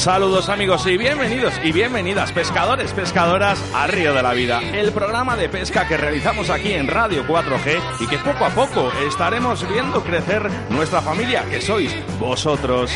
Saludos amigos y bienvenidos y bienvenidas pescadores, pescadoras a Río de la Vida, el programa de pesca que realizamos aquí en Radio 4G y que poco a poco estaremos viendo crecer nuestra familia que sois vosotros.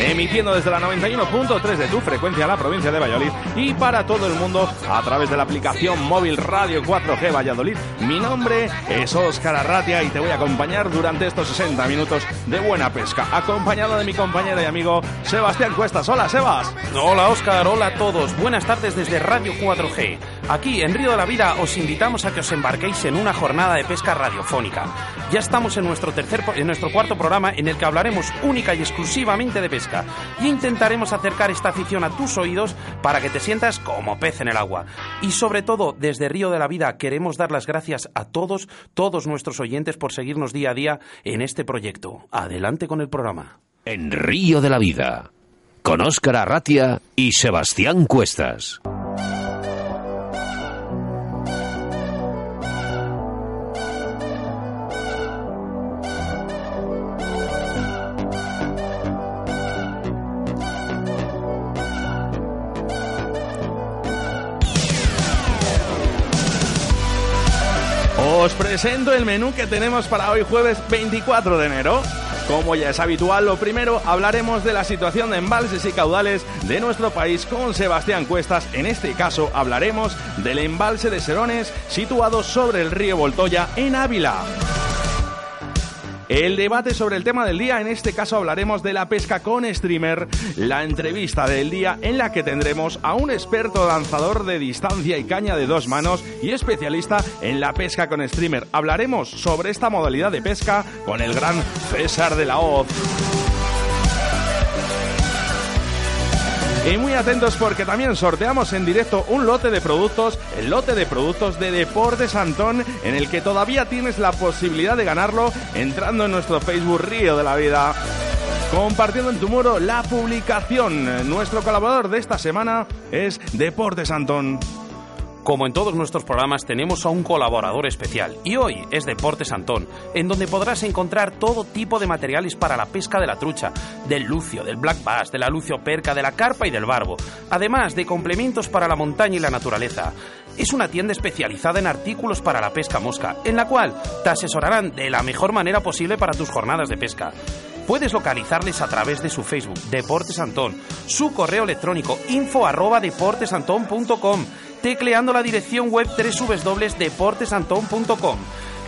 Emitiendo desde la 91.3 de tu frecuencia en la provincia de Valladolid y para todo el mundo a través de la aplicación móvil Radio 4G Valladolid. Mi nombre es Óscar Arratia y te voy a acompañar durante estos 60 minutos de buena pesca, acompañado de mi compañero y amigo Sebastián Cuestas. Hola, Sebas. Hola, Óscar. Hola a todos. Buenas tardes desde Radio 4G. Aquí, en Río de la Vida, os invitamos a que os embarquéis en una jornada de pesca radiofónica. Ya estamos en nuestro, tercer, en nuestro cuarto programa en el que hablaremos única y exclusivamente de pesca y intentaremos acercar esta afición a tus oídos para que te sientas como pez en el agua. Y sobre todo, desde Río de la Vida queremos dar las gracias a todos, todos nuestros oyentes por seguirnos día a día en este proyecto. Adelante con el programa. En Río de la Vida con Óscar Arratia y Sebastián Cuestas. Os presento el menú que tenemos para hoy jueves 24 de enero. Como ya es habitual, lo primero hablaremos de la situación de embalses y caudales de nuestro país con Sebastián Cuestas. En este caso hablaremos del embalse de Serones situado sobre el río Voltoya en Ávila. El debate sobre el tema del día, en este caso hablaremos de la pesca con streamer, la entrevista del día en la que tendremos a un experto lanzador de distancia y caña de dos manos y especialista en la pesca con streamer. Hablaremos sobre esta modalidad de pesca con el gran César de la Hoz. Y muy atentos porque también sorteamos en directo un lote de productos, el lote de productos de Deportes Antón, en el que todavía tienes la posibilidad de ganarlo entrando en nuestro Facebook Río de la Vida. Compartiendo en tu muro la publicación. Nuestro colaborador de esta semana es Deportes Antón. Como en todos nuestros programas, tenemos a un colaborador especial y hoy es Deportes Antón, en donde podrás encontrar todo tipo de materiales para la pesca de la trucha, del lucio, del black bass, de la lucio perca, de la carpa y del barbo, además de complementos para la montaña y la naturaleza. Es una tienda especializada en artículos para la pesca mosca, en la cual te asesorarán de la mejor manera posible para tus jornadas de pesca. Puedes localizarles a través de su Facebook, Deportes Antón, su correo electrónico info arroba deportesantón.com, tecleando la dirección web www.deportesantón.com,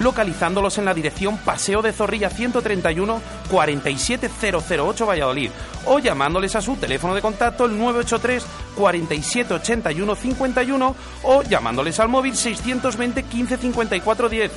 localizándolos en la dirección Paseo de Zorrilla 131 47008 Valladolid o llamándoles a su teléfono de contacto el 983 47 81 51 o llamándoles al móvil 620 15 54 10.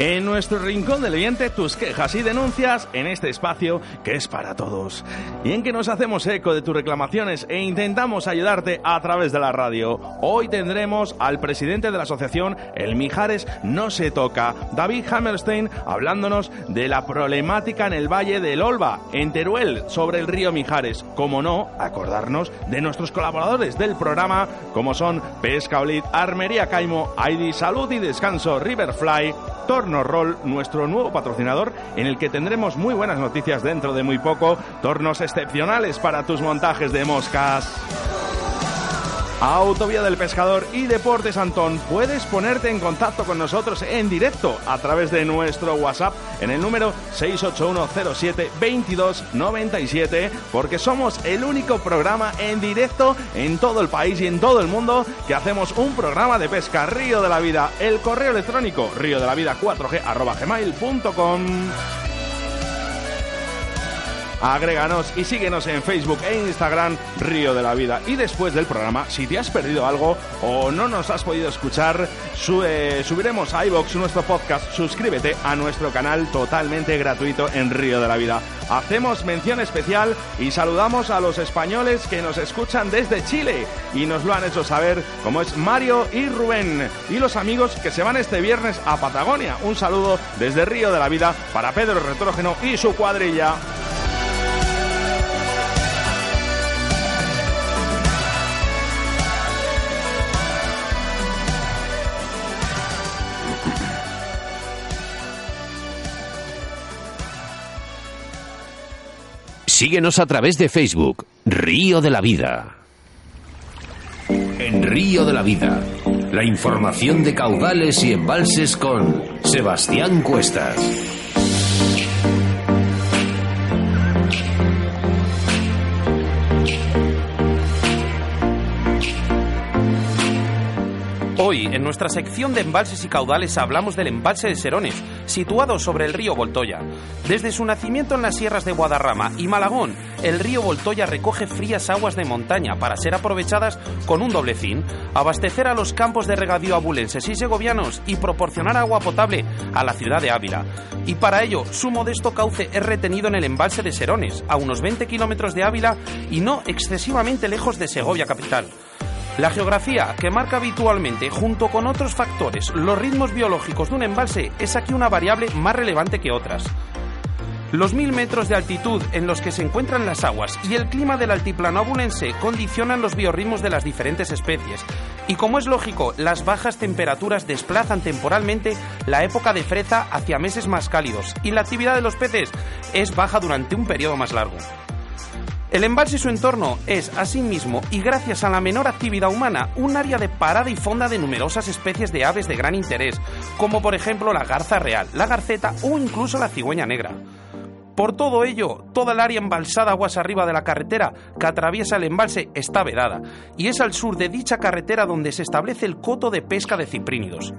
En nuestro rincón del oyente, tus quejas y denuncias en este espacio que es para todos. Y en que nos hacemos eco de tus reclamaciones e intentamos ayudarte a través de la radio. Hoy tendremos al presidente de la asociación El Mijares No Se Toca, David Hammerstein, hablándonos de la problemática en el Valle del Olva, en Teruel, sobre el río Mijares. Como no, acordarnos de nuestros colaboradores del programa, como son Pesca Olit, Armería Caimo, ID Salud y Descanso, Riverfly, Torno Roll, nuestro nuevo patrocinador, en el que tendremos muy buenas noticias dentro de muy poco, tornos excepcionales para tus montajes de moscas. Autovía del Pescador y Deportes Antón, puedes ponerte en contacto con nosotros en directo a través de nuestro WhatsApp en el número 681072297 porque somos el único programa en directo en todo el país y en todo el mundo que hacemos un programa de pesca Río de la Vida. El correo electrónico río de la vida 4g arroba gmail.com. agréganos y síguenos en Facebook e Instagram Río de la Vida. Y después del programa, si te has perdido algo o no nos has podido escuchar, subiremos a iBox nuestro podcast. Suscríbete a nuestro canal totalmente gratuito en Río de la Vida. Hacemos mención especial y saludamos a los españoles que nos escuchan desde Chile y nos lo han hecho saber, como es Mario y Rubén, y los amigos que se van este viernes a Patagonia. Un saludo desde Río de la Vida para Pedro Retrógeno y su cuadrilla. Síguenos a través de Facebook, Río de la Vida. En Río de la Vida, la información de caudales y embalses con Sebastián Cuestas. Hoy, en nuestra sección de embalses y caudales, hablamos del embalse de Serones, situado sobre el río Voltoya. Desde su nacimiento en las sierras de Guadarrama y Malagón, el río Voltoya recoge frías aguas de montaña para ser aprovechadas con un doble fin, abastecer a los campos de regadío abulenses y segovianos y proporcionar agua potable a la ciudad de Ávila. Y para ello, su modesto cauce es retenido en el embalse de Serones, a unos 20 kilómetros de Ávila y no excesivamente lejos de Segovia capital. La geografía, que marca habitualmente, junto con otros factores, los ritmos biológicos de un embalse, es aquí una variable más relevante que otras. Los mil metros de altitud en los que se encuentran las aguas y el clima del altiplano abulense condicionan los biorritmos de las diferentes especies. Y como es lógico, las bajas temperaturas desplazan temporalmente la época de freza hacia meses más cálidos y la actividad de los peces es baja durante un periodo más largo. El embalse y su entorno es, asimismo, y gracias a la menor actividad humana, un área de parada y fonda de numerosas especies de aves de gran interés, como por ejemplo la garza real, la garceta o incluso la cigüeña negra. Por todo ello, toda el área embalsada aguas arriba de la carretera que atraviesa el embalse está vedada, y es al sur de dicha carretera donde se establece el coto de pesca de ciprínidos.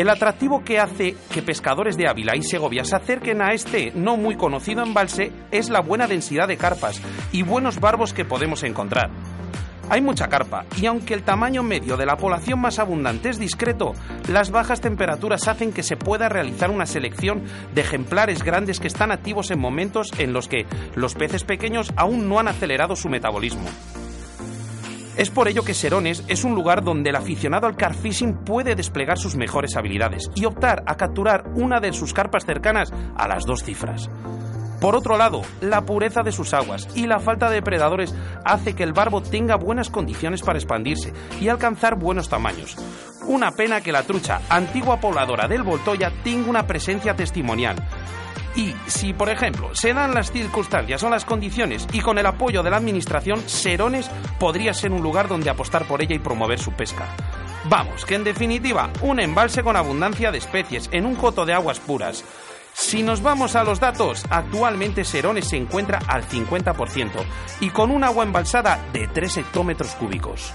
El atractivo que hace que pescadores de Ávila y Segovia se acerquen a este no muy conocido embalse es la buena densidad de carpas y buenos barbos que podemos encontrar. Hay mucha carpa y aunque el tamaño medio de la población más abundante es discreto, las bajas temperaturas hacen que se pueda realizar una selección de ejemplares grandes que están activos en momentos en los que los peces pequeños aún no han acelerado su metabolismo. Es por ello que Serones es un lugar donde el aficionado al carfishing puede desplegar sus mejores habilidades y optar a capturar una de sus carpas cercanas a las dos cifras. Por otro lado, la pureza de sus aguas y la falta de depredadores hace que el barbo tenga buenas condiciones para expandirse y alcanzar buenos tamaños. Una pena que la trucha, antigua pobladora del Voltoya, tenga una presencia testimonial, y si, por ejemplo, se dan las circunstancias o las condiciones y con el apoyo de la Administración, Serones podría ser un lugar donde apostar por ella y promover su pesca. Vamos, que en definitiva, un embalse con abundancia de especies en un coto de aguas puras. Si nos vamos a los datos, actualmente Serones se encuentra al 50% y con un agua embalsada de 3 hectómetros cúbicos.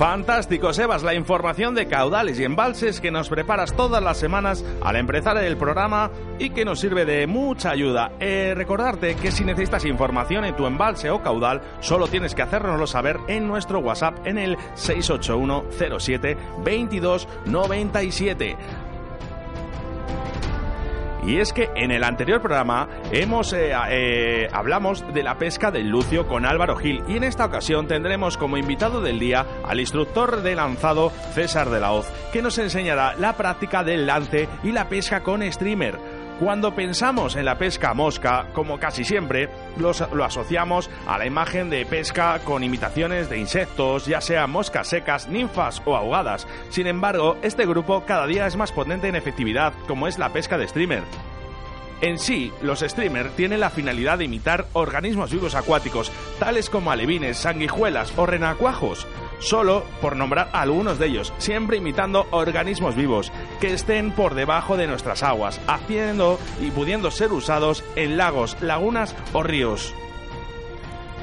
Fantástico, Sebas, la información de caudales y embalses que nos preparas todas las semanas al empezar el programa y que nos sirve de mucha ayuda. Eh, recordarte que si necesitas información en tu embalse o caudal, solo tienes que hacérnoslo saber en nuestro WhatsApp en el 681 07 22 97. Y es que en el anterior programa hemos eh, eh, hablamos de la pesca del lucio con Álvaro Gil y en esta ocasión tendremos como invitado del día al instructor de lanzado César de la Hoz, que nos enseñará la práctica del lance y la pesca con streamer. Cuando pensamos en la pesca mosca, como casi siempre, lo asociamos a la imagen de pesca con imitaciones de insectos, ya sean moscas secas, ninfas o ahogadas. Sin embargo, este grupo cada día es más potente en efectividad, como es la pesca de streamer. En sí, los streamers tienen la finalidad de imitar organismos vivos acuáticos, tales como alevines, sanguijuelas o renacuajos, solo por nombrar algunos de ellos, siempre imitando organismos vivos que estén por debajo de nuestras aguas, haciendo y pudiendo ser usados en lagos, lagunas o ríos.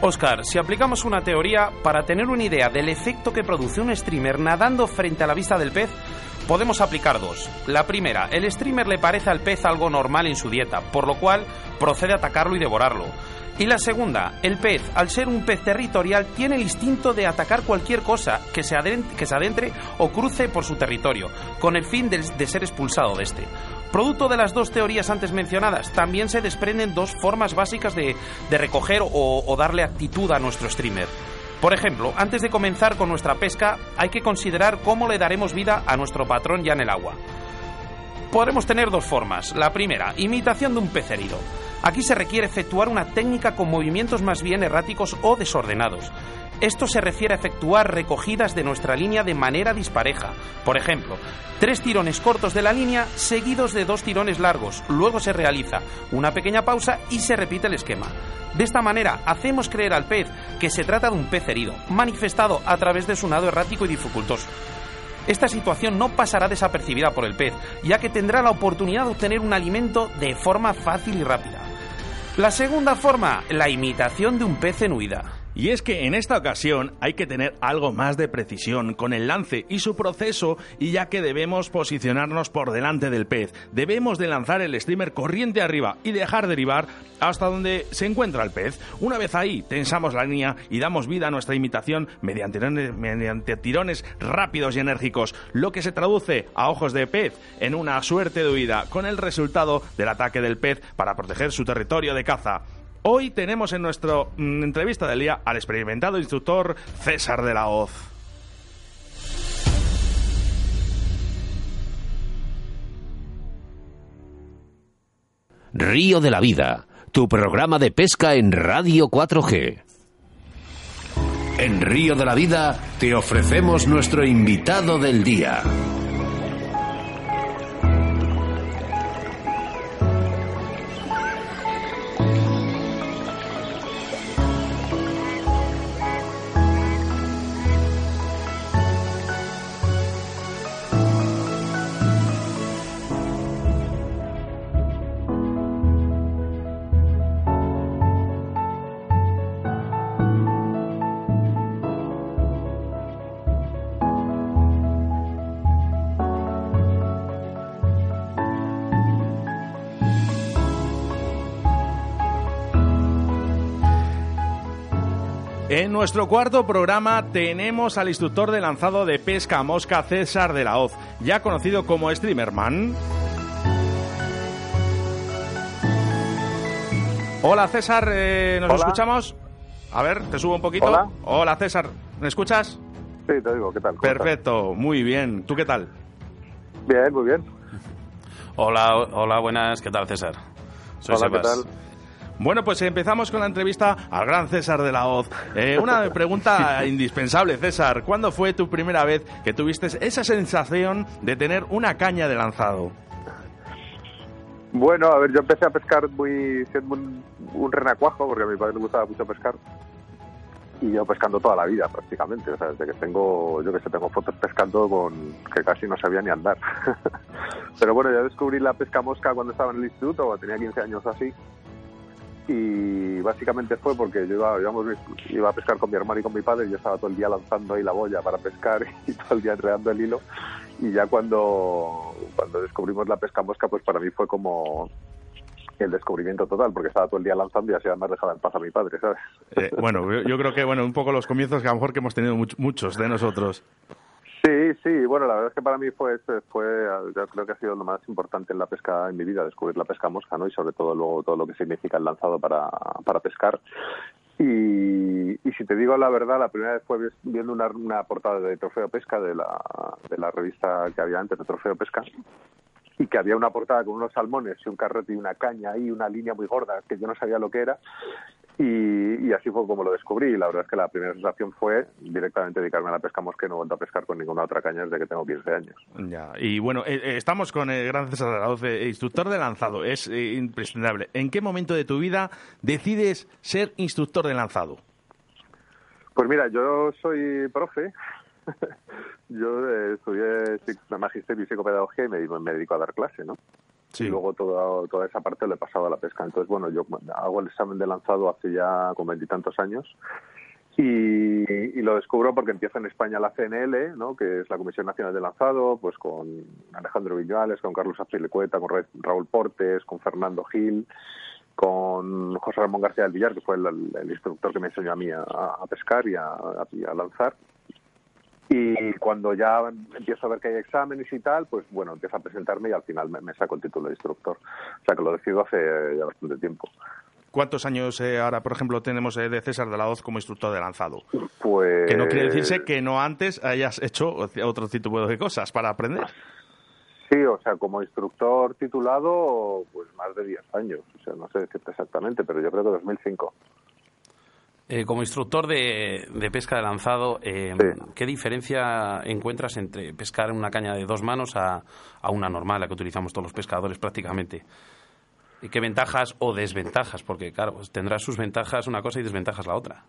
Oscar, si aplicamos una teoría para tener una idea del efecto que produce un streamer nadando frente a la vista del pez, podemos aplicar dos. La primera, el streamer le parece al pez algo normal en su dieta, por lo cual procede a atacarlo y devorarlo. Y la segunda, el pez, al ser un pez territorial, tiene el instinto de atacar cualquier cosa que se, adentre, o cruce por su territorio, con el fin de, ser expulsado de este. Producto de las dos teorías antes mencionadas, también se desprenden dos formas básicas de, recoger o, o darle actitud a nuestro streamer. Por ejemplo, antes de comenzar con nuestra pesca, hay que considerar cómo le daremos vida a nuestro patrón ya en el agua. Podremos tener dos formas. La primera, imitación de un pez herido. Aquí se requiere efectuar una técnica con movimientos más bien erráticos o desordenados. Esto se refiere a efectuar recogidas de nuestra línea de manera dispareja. Por ejemplo, tres tirones cortos de la línea seguidos de dos tirones largos. Luego se realiza una pequeña pausa y se repite el esquema. De esta manera hacemos creer al pez que se trata de un pez herido, manifestado a través de su nado errático y dificultoso. Esta situación no pasará desapercibida por el pez, ya que tendrá la oportunidad de obtener un alimento de forma fácil y rápida. La segunda forma, la imitación de un pez en huida. Y es que en esta ocasión hay que tener algo más de precisión con el lance y su proceso y ya que debemos posicionarnos por delante del pez, debemos de lanzar el streamer corriente arriba y dejar derivar hasta donde se encuentra el pez. Una vez ahí, tensamos la línea y damos vida a nuestra imitación mediante, mediante tirones rápidos y enérgicos, lo que se traduce a ojos de pez en una suerte de huida, con el resultado del ataque del pez para proteger su territorio de caza. Hoy tenemos en nuestra mm, entrevista del día al experimentado instructor César de la Hoz. Río de la Vida, tu programa de pesca en Radio 4G. En Río de la Vida te ofrecemos nuestro invitado del día. En nuestro cuarto programa tenemos al instructor de lanzado de pesca mosca César de la Hoz, ya conocido como Streamerman. Hola César, eh, ¿nos escuchamos? A ver, te subo un poquito. Hola. Hola César, ¿me escuchas? Sí, te digo, ¿qué tal? Perfecto, muy bien. ¿Tú qué tal? Bien, muy bien. Hola, hola, buenas, ¿qué tal César? Soy hola, ¿qué tal? Bueno, pues empezamos con la entrevista al gran César de la Hoz. Eh, una pregunta indispensable, César. ¿Cuándo fue tu primera vez que tuviste esa sensación de tener una caña de lanzado? Bueno, a ver, yo empecé a pescar muy siendo un, renacuajo, porque a mi padre le gustaba mucho pescar. Y yo pescando toda la vida, prácticamente. O sea, desde que tengo, yo que sé, tengo fotos pescando con que casi no sabía ni andar. Pero bueno, yo descubrí la pesca mosca cuando estaba en el instituto, cuando tenía 15 años o así y básicamente fue porque yo iba, iba a pescar con mi hermano y con mi padre y yo estaba todo el día lanzando ahí la boya para pescar y todo el día enredando el hilo y ya cuando, cuando descubrimos la pesca mosca pues para mí fue como el descubrimiento total porque estaba todo el día lanzando y así además dejaba en paz a mi padre, ¿sabes? Eh, bueno, yo creo que bueno un poco los comienzos que a lo mejor que hemos tenido muchos de nosotros. Sí, sí, bueno, la verdad es que para mí fue, fue, yo creo que ha sido lo más importante en la pesca en mi vida, descubrir la pesca mosca, ¿no? Y sobre todo luego todo lo que significa el lanzado para, para pescar. Y, y, si te digo la verdad, la primera vez fue viendo una, una portada de Trofeo Pesca, de la, de la revista que había antes de Trofeo Pesca, y que había una portada con unos salmones y un carrete y una caña y una línea muy gorda que yo no sabía lo que era Y, así fue como lo descubrí. La verdad es que la primera sensación fue directamente dedicarme a la pesca mosca y no he vuelto a pescar con ninguna otra caña desde que tengo 15 años. Ya. Y bueno, eh, eh, estamos con el gran César Arauz, instructor de lanzado. Es eh, imprescindible. ¿En qué momento de tu vida decides ser instructor de lanzado? Pues mira, yo soy profe. yo estudié magisterio y psicopedagogía y me, me dedico a dar clase, ¿no? Y luego toda, toda esa parte le he pasado a la pesca. Entonces, bueno, yo hago el examen de lanzado hace ya como veintitantos años y, lo descubro porque empieza en España la CNL, ¿no? que es la Comisión Nacional de Lanzado, pues con Alejandro Viñuales, con Carlos Azpilicueta, con Raúl Portes, con Fernando Gil, con José Ramón García del Villar, que fue el, instructor que me enseñó a mí a, pescar y a, a lanzar. Y cuando ya empiezo a ver que hay exámenes y tal, pues bueno, empiezo a presentarme y al final me, saco el título de instructor. O sea que lo decido hace ya bastante tiempo. ¿Cuántos años eh, ahora, por ejemplo, tenemos eh, de César de la Hoz como instructor de lanzado? Pues... Que no quiere decirse que no antes hayas hecho otro tipo de cosas para aprender. Sí, o sea, como instructor titulado, pues más de 10 años. O sea, no sé decirte exactamente, pero yo creo que 2005. Eh, como instructor de, pesca de lanzado, eh, ¿qué diferencia encuentras entre pescar una caña de dos manos a, una normal, la que utilizamos todos los pescadores prácticamente? ¿Y qué ventajas o desventajas? Porque, claro, pues tendrás sus ventajas una cosa y desventajas la otra.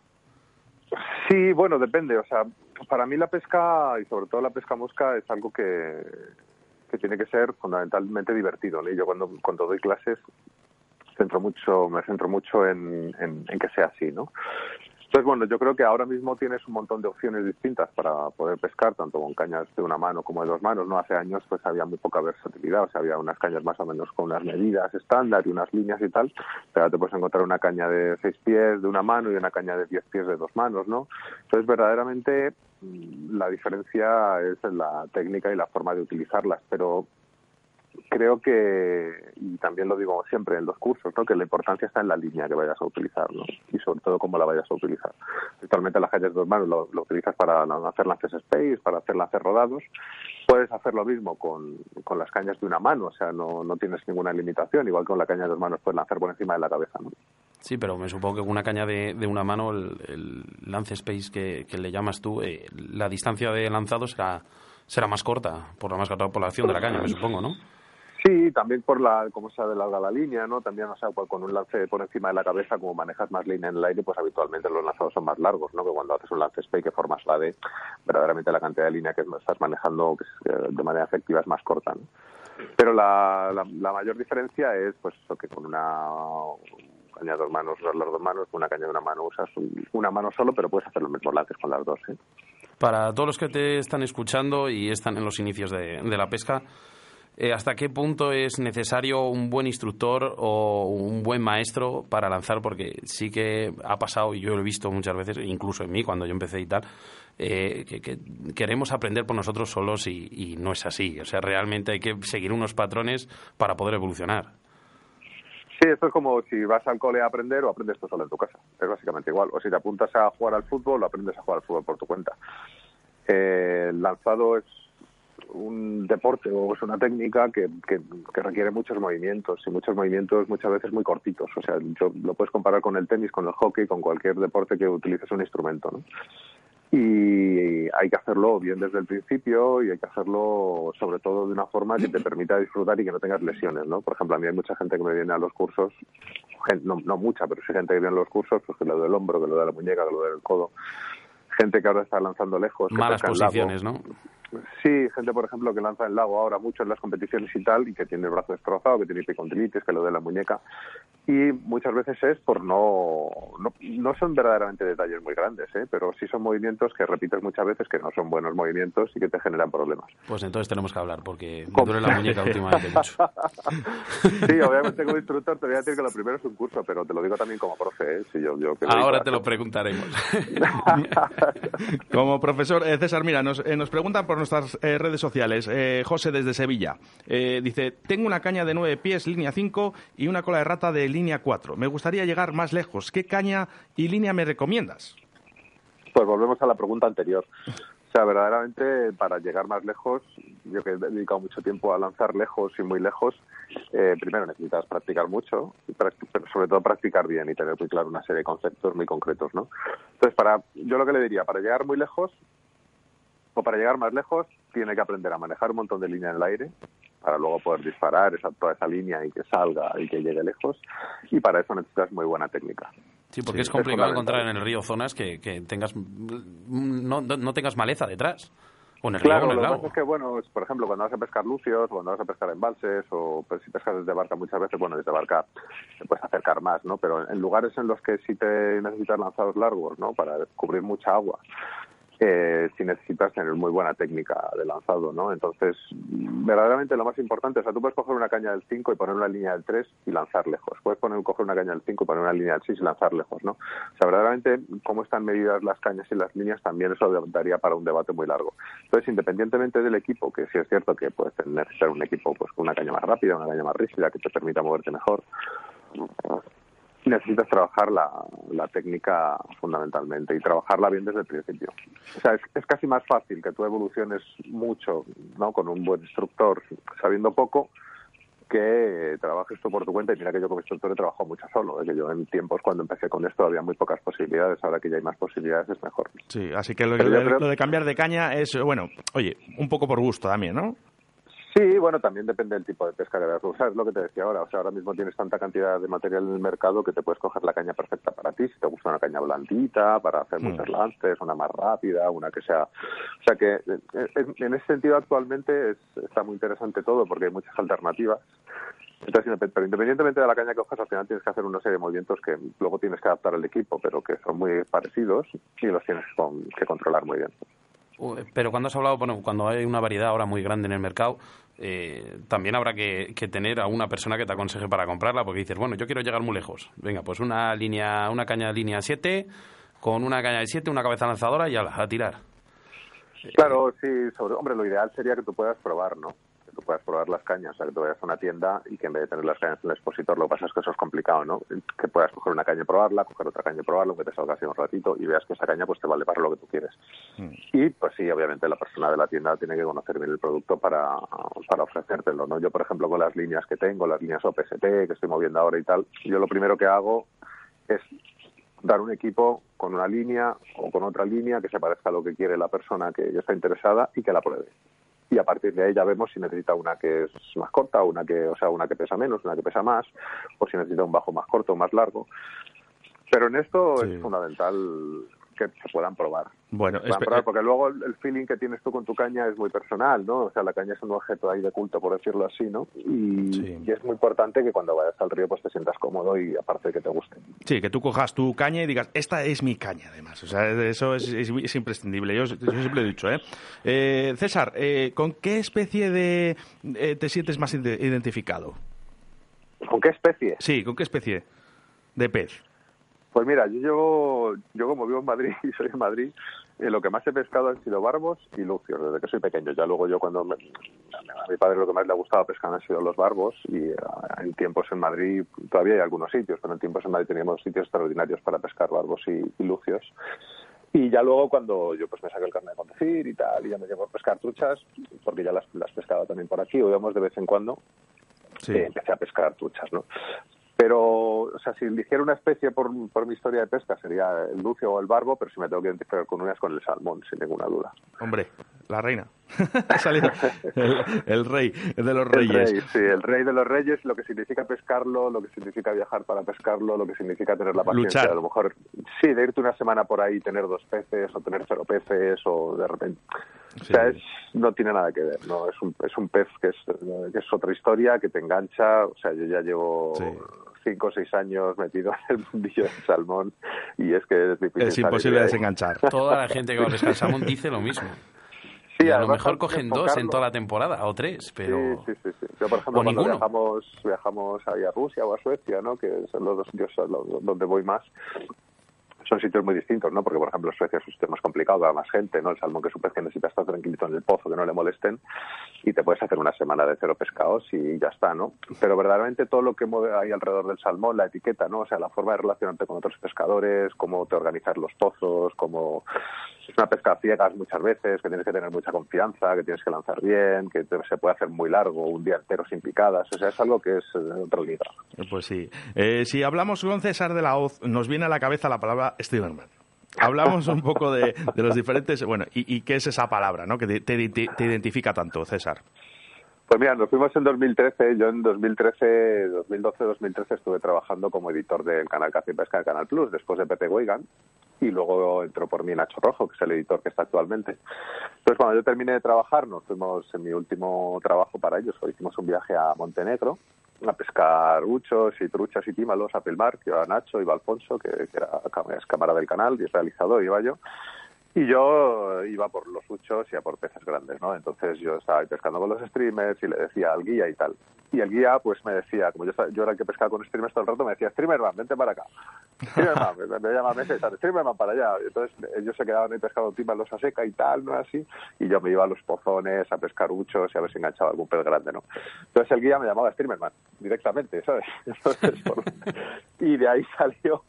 Sí, bueno, depende. O sea, para mí la pesca, y sobre todo la pesca mosca, es algo que, que tiene que ser fundamentalmente divertido. ¿no? yo cuando, cuando doy clases centro mucho, me centro mucho en, que sea así, ¿no? Entonces, bueno, yo creo que ahora mismo tienes un montón de opciones distintas para poder pescar, tanto con cañas de una mano como de dos manos, ¿no? Hace años pues había muy poca versatilidad, o sea, había unas cañas más o menos con unas medidas estándar y unas líneas y tal, pero ahora te puedes encontrar una caña de seis pies de una mano y una caña de diez pies de dos manos, ¿no? Entonces, verdaderamente mm, la diferencia es en la técnica y la forma de utilizarlas, pero creo que, y también lo digo siempre en los cursos, ¿no? que la importancia está en la línea que vayas a utilizar ¿no? y sobre todo cómo la vayas a utilizar. Actualmente las calles de dos manos lo, utilizas para hacer lances space, para hacer lances rodados. Puedes hacer lo mismo con, con las cañas de una mano, o sea, no, no tienes ninguna limitación, igual que con la caña de dos manos puedes lanzar por encima de la cabeza. ¿no? Sí, pero me supongo que con una caña de, de una mano, el, lance space que, que, le llamas tú, eh, la distancia de lanzado será, será más corta por la más por la acción de la caña, me supongo, ¿no? Sí, también por la cómo se alarga la línea, ¿no? También, o sea, pues con un lance por encima de la cabeza, como manejas más línea en el aire, pues habitualmente los lanzados son más largos, ¿no? Que cuando haces un lance spay que formas la de, verdaderamente la cantidad de línea que estás manejando de manera efectiva es más corta, ¿no? Pero la, la, mayor diferencia es, pues, eso, que con una caña de dos manos usas las dos manos, con una caña de una mano usas una mano solo, pero puedes hacer los mismos lances con las dos, ¿eh? Para todos los que te están escuchando y están en los inicios de la pesca, eh, ¿hasta qué punto es necesario un buen instructor o un buen maestro para lanzar? Porque sí que ha pasado, y yo lo he visto muchas veces, incluso en mí cuando yo empecé y tal, eh, que, queremos aprender por nosotros solos y, no es así. O sea, realmente hay que seguir unos patrones para poder evolucionar. Sí, esto es como si vas al cole a aprender o aprendes tú solo en tu casa. Es básicamente igual. O si te apuntas a jugar al fútbol, o aprendes a jugar al fútbol por tu cuenta. Eh, lanzado es un deporte o es una técnica que, que, requiere muchos movimientos y muchos movimientos muchas veces muy cortitos. O sea, lo puedes comparar con el tenis, con el hockey, con cualquier deporte que utilices un instrumento, ¿no? Y hay que hacerlo bien desde el principio y hay que hacerlo sobre todo de una forma que te permita disfrutar y que no tengas lesiones, ¿no? Por ejemplo, a mí hay mucha gente que me viene a los cursos, no, no mucha, pero sí gente que viene a los cursos, pues que lo del hombro, que lo de la muñeca, que lo del codo, gente que ahora está lanzando lejos. Malas posiciones, ¿no? Sí, gente, por ejemplo, que lanza el lago ahora mucho en las competiciones y tal, y que tiene el brazo destrozado, que tiene epicondilitis, que lo de la muñeca. Y muchas veces es por no, no, son verdaderamente detalles muy grandes, ¿eh? pero sí son movimientos que repites muchas veces que no son buenos movimientos y que te generan problemas. Pues entonces tenemos que hablar, porque me duele la muñeca últimamente mucho. sí, obviamente como instructor te voy a decir que lo primero es un curso, pero te lo digo también como profe. ¿eh? Si yo, yo ahora te lo preguntaremos. como profesor, eh, César, mira, nos, eh, nos preguntan por nuestras eh, redes sociales. Eh, José desde Sevilla. Eh, dice, tengo una caña de nueve pies, línea 5, y una cola de rata de línea 4. Me gustaría llegar más lejos. ¿Qué caña y línea me recomiendas? Pues volvemos a la pregunta anterior. O sea, verdaderamente para llegar más lejos, yo que he dedicado mucho tiempo a lanzar lejos y muy lejos, eh, primero necesitas practicar mucho, pero sobre todo practicar bien y tener muy claro una serie de conceptos muy concretos, ¿no? Entonces, para, yo lo que le diría, para llegar muy lejos o para llegar más lejos, tiene que aprender a manejar un montón de línea en el aire, para luego poder disparar esa, toda esa línea y que salga y que llegue lejos. Y para eso necesitas muy buena técnica. Sí, porque es complicado encontrar en el río zonas que, que tengas no, no, tengas maleza detrás. O en el claro, río, en el lo que lago. pasa es que, bueno, es, por ejemplo, cuando vas a pescar lucios, cuando vas a pescar embalses, o pues, si pescas desde barca muchas veces, bueno, desde barca te puedes acercar más, ¿no? Pero en lugares en los que sí te necesitas lanzados largos, ¿no? Para cubrir mucha agua, eh, si necesitas tener muy buena técnica de lanzado, ¿no? Entonces, verdaderamente lo más importante, o sea, tú puedes coger una caña del 5 y poner una línea del 3 y lanzar lejos. Puedes poner, coger una caña del 5 y poner una línea del 6 y lanzar lejos, ¿no? O sea, verdaderamente, cómo están medidas las cañas y las líneas, también eso daría para un debate muy largo. Entonces, independientemente del equipo, que sí es cierto que puedes ser un equipo pues con una caña más rápida, una caña más rígida, que te permita moverte mejor, necesitas trabajar la, la, técnica fundamentalmente y trabajarla bien desde el principio. O sea, es, es, casi más fácil que tú evoluciones mucho ¿no? con un buen instructor sabiendo poco que trabajes tú por tu cuenta y mira que yo como instructor he trabajado mucho solo, que yo en tiempos cuando empecé con esto había muy pocas posibilidades, ahora que ya hay más posibilidades es mejor. Sí, así que lo, creo... lo de cambiar de caña es, bueno, oye, un poco por gusto también, ¿no? Sí, bueno, también depende del tipo de pesca que veas. O sea, es lo que te decía ahora. O sea, ahora mismo tienes tanta cantidad de material en el mercado que te puedes coger la caña perfecta para ti. Si te gusta una caña blandita, para hacer mm. muchos lances, una más rápida, una que sea... O sea, que en ese sentido actualmente es, está muy interesante todo porque hay muchas alternativas. Entonces, pero independientemente de la caña que cojas, al final tienes que hacer una serie de movimientos que luego tienes que adaptar al equipo, pero que son muy parecidos y los tienes que controlar muy bien. Pero cuando has hablado, bueno, cuando hay una variedad ahora muy grande en el mercado, eh, también habrá que, tener a una persona que te aconseje para comprarla, porque dices, bueno, yo quiero llegar muy lejos. Venga, pues una línea, una caña de línea 7, con una caña de 7, una cabeza lanzadora y a, a tirar. Claro, sí, sobre, hombre, lo ideal sería que tú puedas probar, ¿no? Tú puedas probar las cañas, o sea, que tú vayas a una tienda y que en vez de tener las cañas en el expositor, lo que pasa es que eso es complicado, ¿no? Que puedas coger una caña y probarla, coger otra caña y probarla, que te salga así un ratito y veas que esa caña pues te vale para lo que tú quieres. Mm. Y pues sí, obviamente la persona de la tienda tiene que conocer bien el producto para, para ofrecértelo, ¿no? Yo, por ejemplo, con las líneas que tengo, las líneas OPST que estoy moviendo ahora y tal, yo lo primero que hago es dar un equipo con una línea o con otra línea que se parezca a lo que quiere la persona que está interesada y que la pruebe. Y a partir de ahí ya vemos si necesita una que es más corta, una que, o sea, una que pesa menos, una que pesa más, o si necesita un bajo más corto más largo. Pero en esto sí. es fundamental que se puedan probar. Bueno, puedan probar, porque luego el feeling que tienes tú con tu caña es muy personal, ¿no? O sea, la caña es un objeto ahí de culto, por decirlo así, ¿no? Y, sí. y, es muy importante que cuando vayas al río pues te sientas cómodo y aparte que te guste. Sí, que tú cojas tu caña y digas, esta es mi caña, además. O sea, eso es, es, es imprescindible. Yo, yo, siempre he dicho, ¿eh? eh César, eh, ¿con qué especie de eh, te sientes más identificado? ¿Con qué especie? Sí, ¿con qué especie de pez? Pues mira, yo llevo, yo como vivo en Madrid y soy de Madrid, eh, lo que más he pescado han sido barbos y lucios, desde que soy pequeño. Ya luego yo cuando me, a mi padre lo que más le ha gustado pescar han sido los barbos y uh, en tiempos en Madrid, todavía hay algunos sitios, pero en tiempos en Madrid teníamos sitios extraordinarios para pescar barbos y, y lucios. Y ya luego cuando yo pues me saqué el carnet de conducir y tal, y ya me llevo a pescar truchas, porque ya las, las pescaba también por aquí, o íbamos de vez en cuando, sí. eh, empecé a pescar truchas, ¿no? Pero, o sea, si eligiera una especie por, por, mi historia de pesca sería el lucio o el barbo, pero si me tengo que identificar con una es con el salmón, sin ninguna duda. Hombre, la reina. ha salido el, el, rey de los reyes. El rey, sí, el rey de los reyes, lo que significa pescarlo, lo que significa viajar para pescarlo, lo que significa tener la paciencia. Luchar. A lo mejor, sí, de irte una semana por ahí y tener dos peces, o tener cero peces, o de repente. Sí. O sea, es, no tiene nada que ver, ¿no? Es un, es un pez que es, que es otra historia, que te engancha. O sea, yo ya llevo. Sí cinco o seis años metido en el mundillo del salmón y es que es difícil. Es imposible desenganchar. Toda la gente que va a pescar salmón dice lo mismo. Sí, y a lo mejor cogen dos en toda la temporada o tres, pero sí, sí, sí, sí. Yo, por ejemplo, o cuando ninguno. viajamos viajamos ahí a Rusia o a Suecia, ¿no? Que son los dos sitios donde voy más son sitios muy distintos, ¿no? Porque, por ejemplo, Suecia es un sitio más complicado, va más gente, ¿no? El salmón que es un pez que necesita estar tranquilito en el pozo, que no le molesten, y te puedes hacer una semana de cero pescados y ya está, ¿no? Pero verdaderamente todo lo que ahí alrededor del salmón, la etiqueta, ¿no? O sea, la forma de relacionarte con otros pescadores, cómo te organizas los pozos, cómo es una pesca ciegas muchas veces, que tienes que tener mucha confianza, que tienes que lanzar bien, que se puede hacer muy largo, un día entero sin picadas, o sea, es algo que es eh, otro liga. Pues sí. Eh, si hablamos con César de la Hoz, nos viene a la cabeza la palabra Stevenman. Hablamos un poco de, los diferentes, bueno, y, qué es esa palabra, ¿no? Que te, te identifica tanto, César. Pues mira, nos fuimos en 2013. Yo en 2013, 2012, 2013 estuve trabajando como editor del canal Caza y Pesca de Canal Plus, después de Pepe Weigan, y luego entró por mí Nacho Rojo, que es el editor que está actualmente. Entonces, cuando yo terminé de trabajar, nos fuimos en mi último trabajo para ellos, hicimos un viaje a Montenegro a pescar huchos y truchas y tímalos a Pelmar, que iba Nacho, iba Alfonso, que, que era cámara del canal y realizador, iba yo. Y yo iba por los huchos y a por peces grandes, ¿no? Entonces yo estaba pescando con los streamers y le decía al guía y tal. Y el guía pues me decía, como yo, yo era el que pescaba con streamers todo el rato, me decía, streamerman, vente para acá. Streamerman, me, me llama Streamer streamerman para allá. Y entonces ellos se quedaban ahí pescando tímalos a seca y tal, ¿no? Así. Y yo me iba a los pozones a pescar huchos y a ver si enganchaba algún pez grande, ¿no? Entonces el guía me llamaba streamerman directamente, ¿sabes? y de ahí salió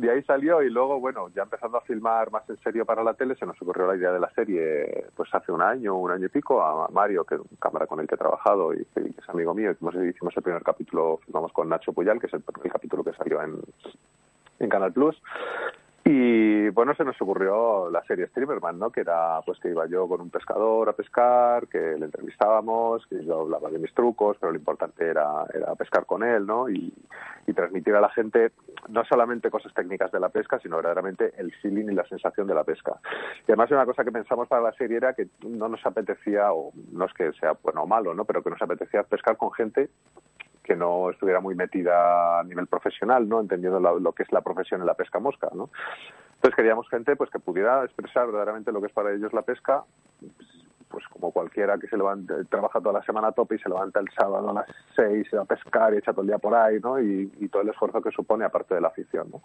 de ahí salió y luego, bueno, ya empezando a filmar más en serio para la tele, se nos ocurrió la idea de la serie, pues hace un año, un año y pico, a Mario, que es un cámara con el que he trabajado y que es amigo mío, hicimos el primer capítulo, filmamos con Nacho Puyal, que es el, el capítulo que salió en, en Canal Plus, y bueno, se nos ocurrió la serie Streamerman, ¿no? Que era pues que iba yo con un pescador a pescar, que le entrevistábamos, que yo hablaba de mis trucos, pero lo importante era, era pescar con él, ¿no? Y, transmitir a la gente no solamente cosas técnicas de la pesca, sino verdaderamente el feeling y la sensación de la pesca. Y además una cosa que pensamos para la serie era que no nos apetecía, o no es que sea bueno o malo, ¿no? Pero que nos apetecía pescar con gente que no estuviera muy metida a nivel profesional, ¿no? Entendiendo lo, que es la profesión en la pesca mosca, ¿no? Entonces queríamos gente pues que pudiera expresar verdaderamente lo que es para ellos la pesca, pues como cualquiera que se levante, trabaja toda la semana a tope y se levanta el sábado a las seis, se va a pescar y echa todo el día por ahí, ¿no? Y, todo el esfuerzo que supone aparte de la afición, ¿no?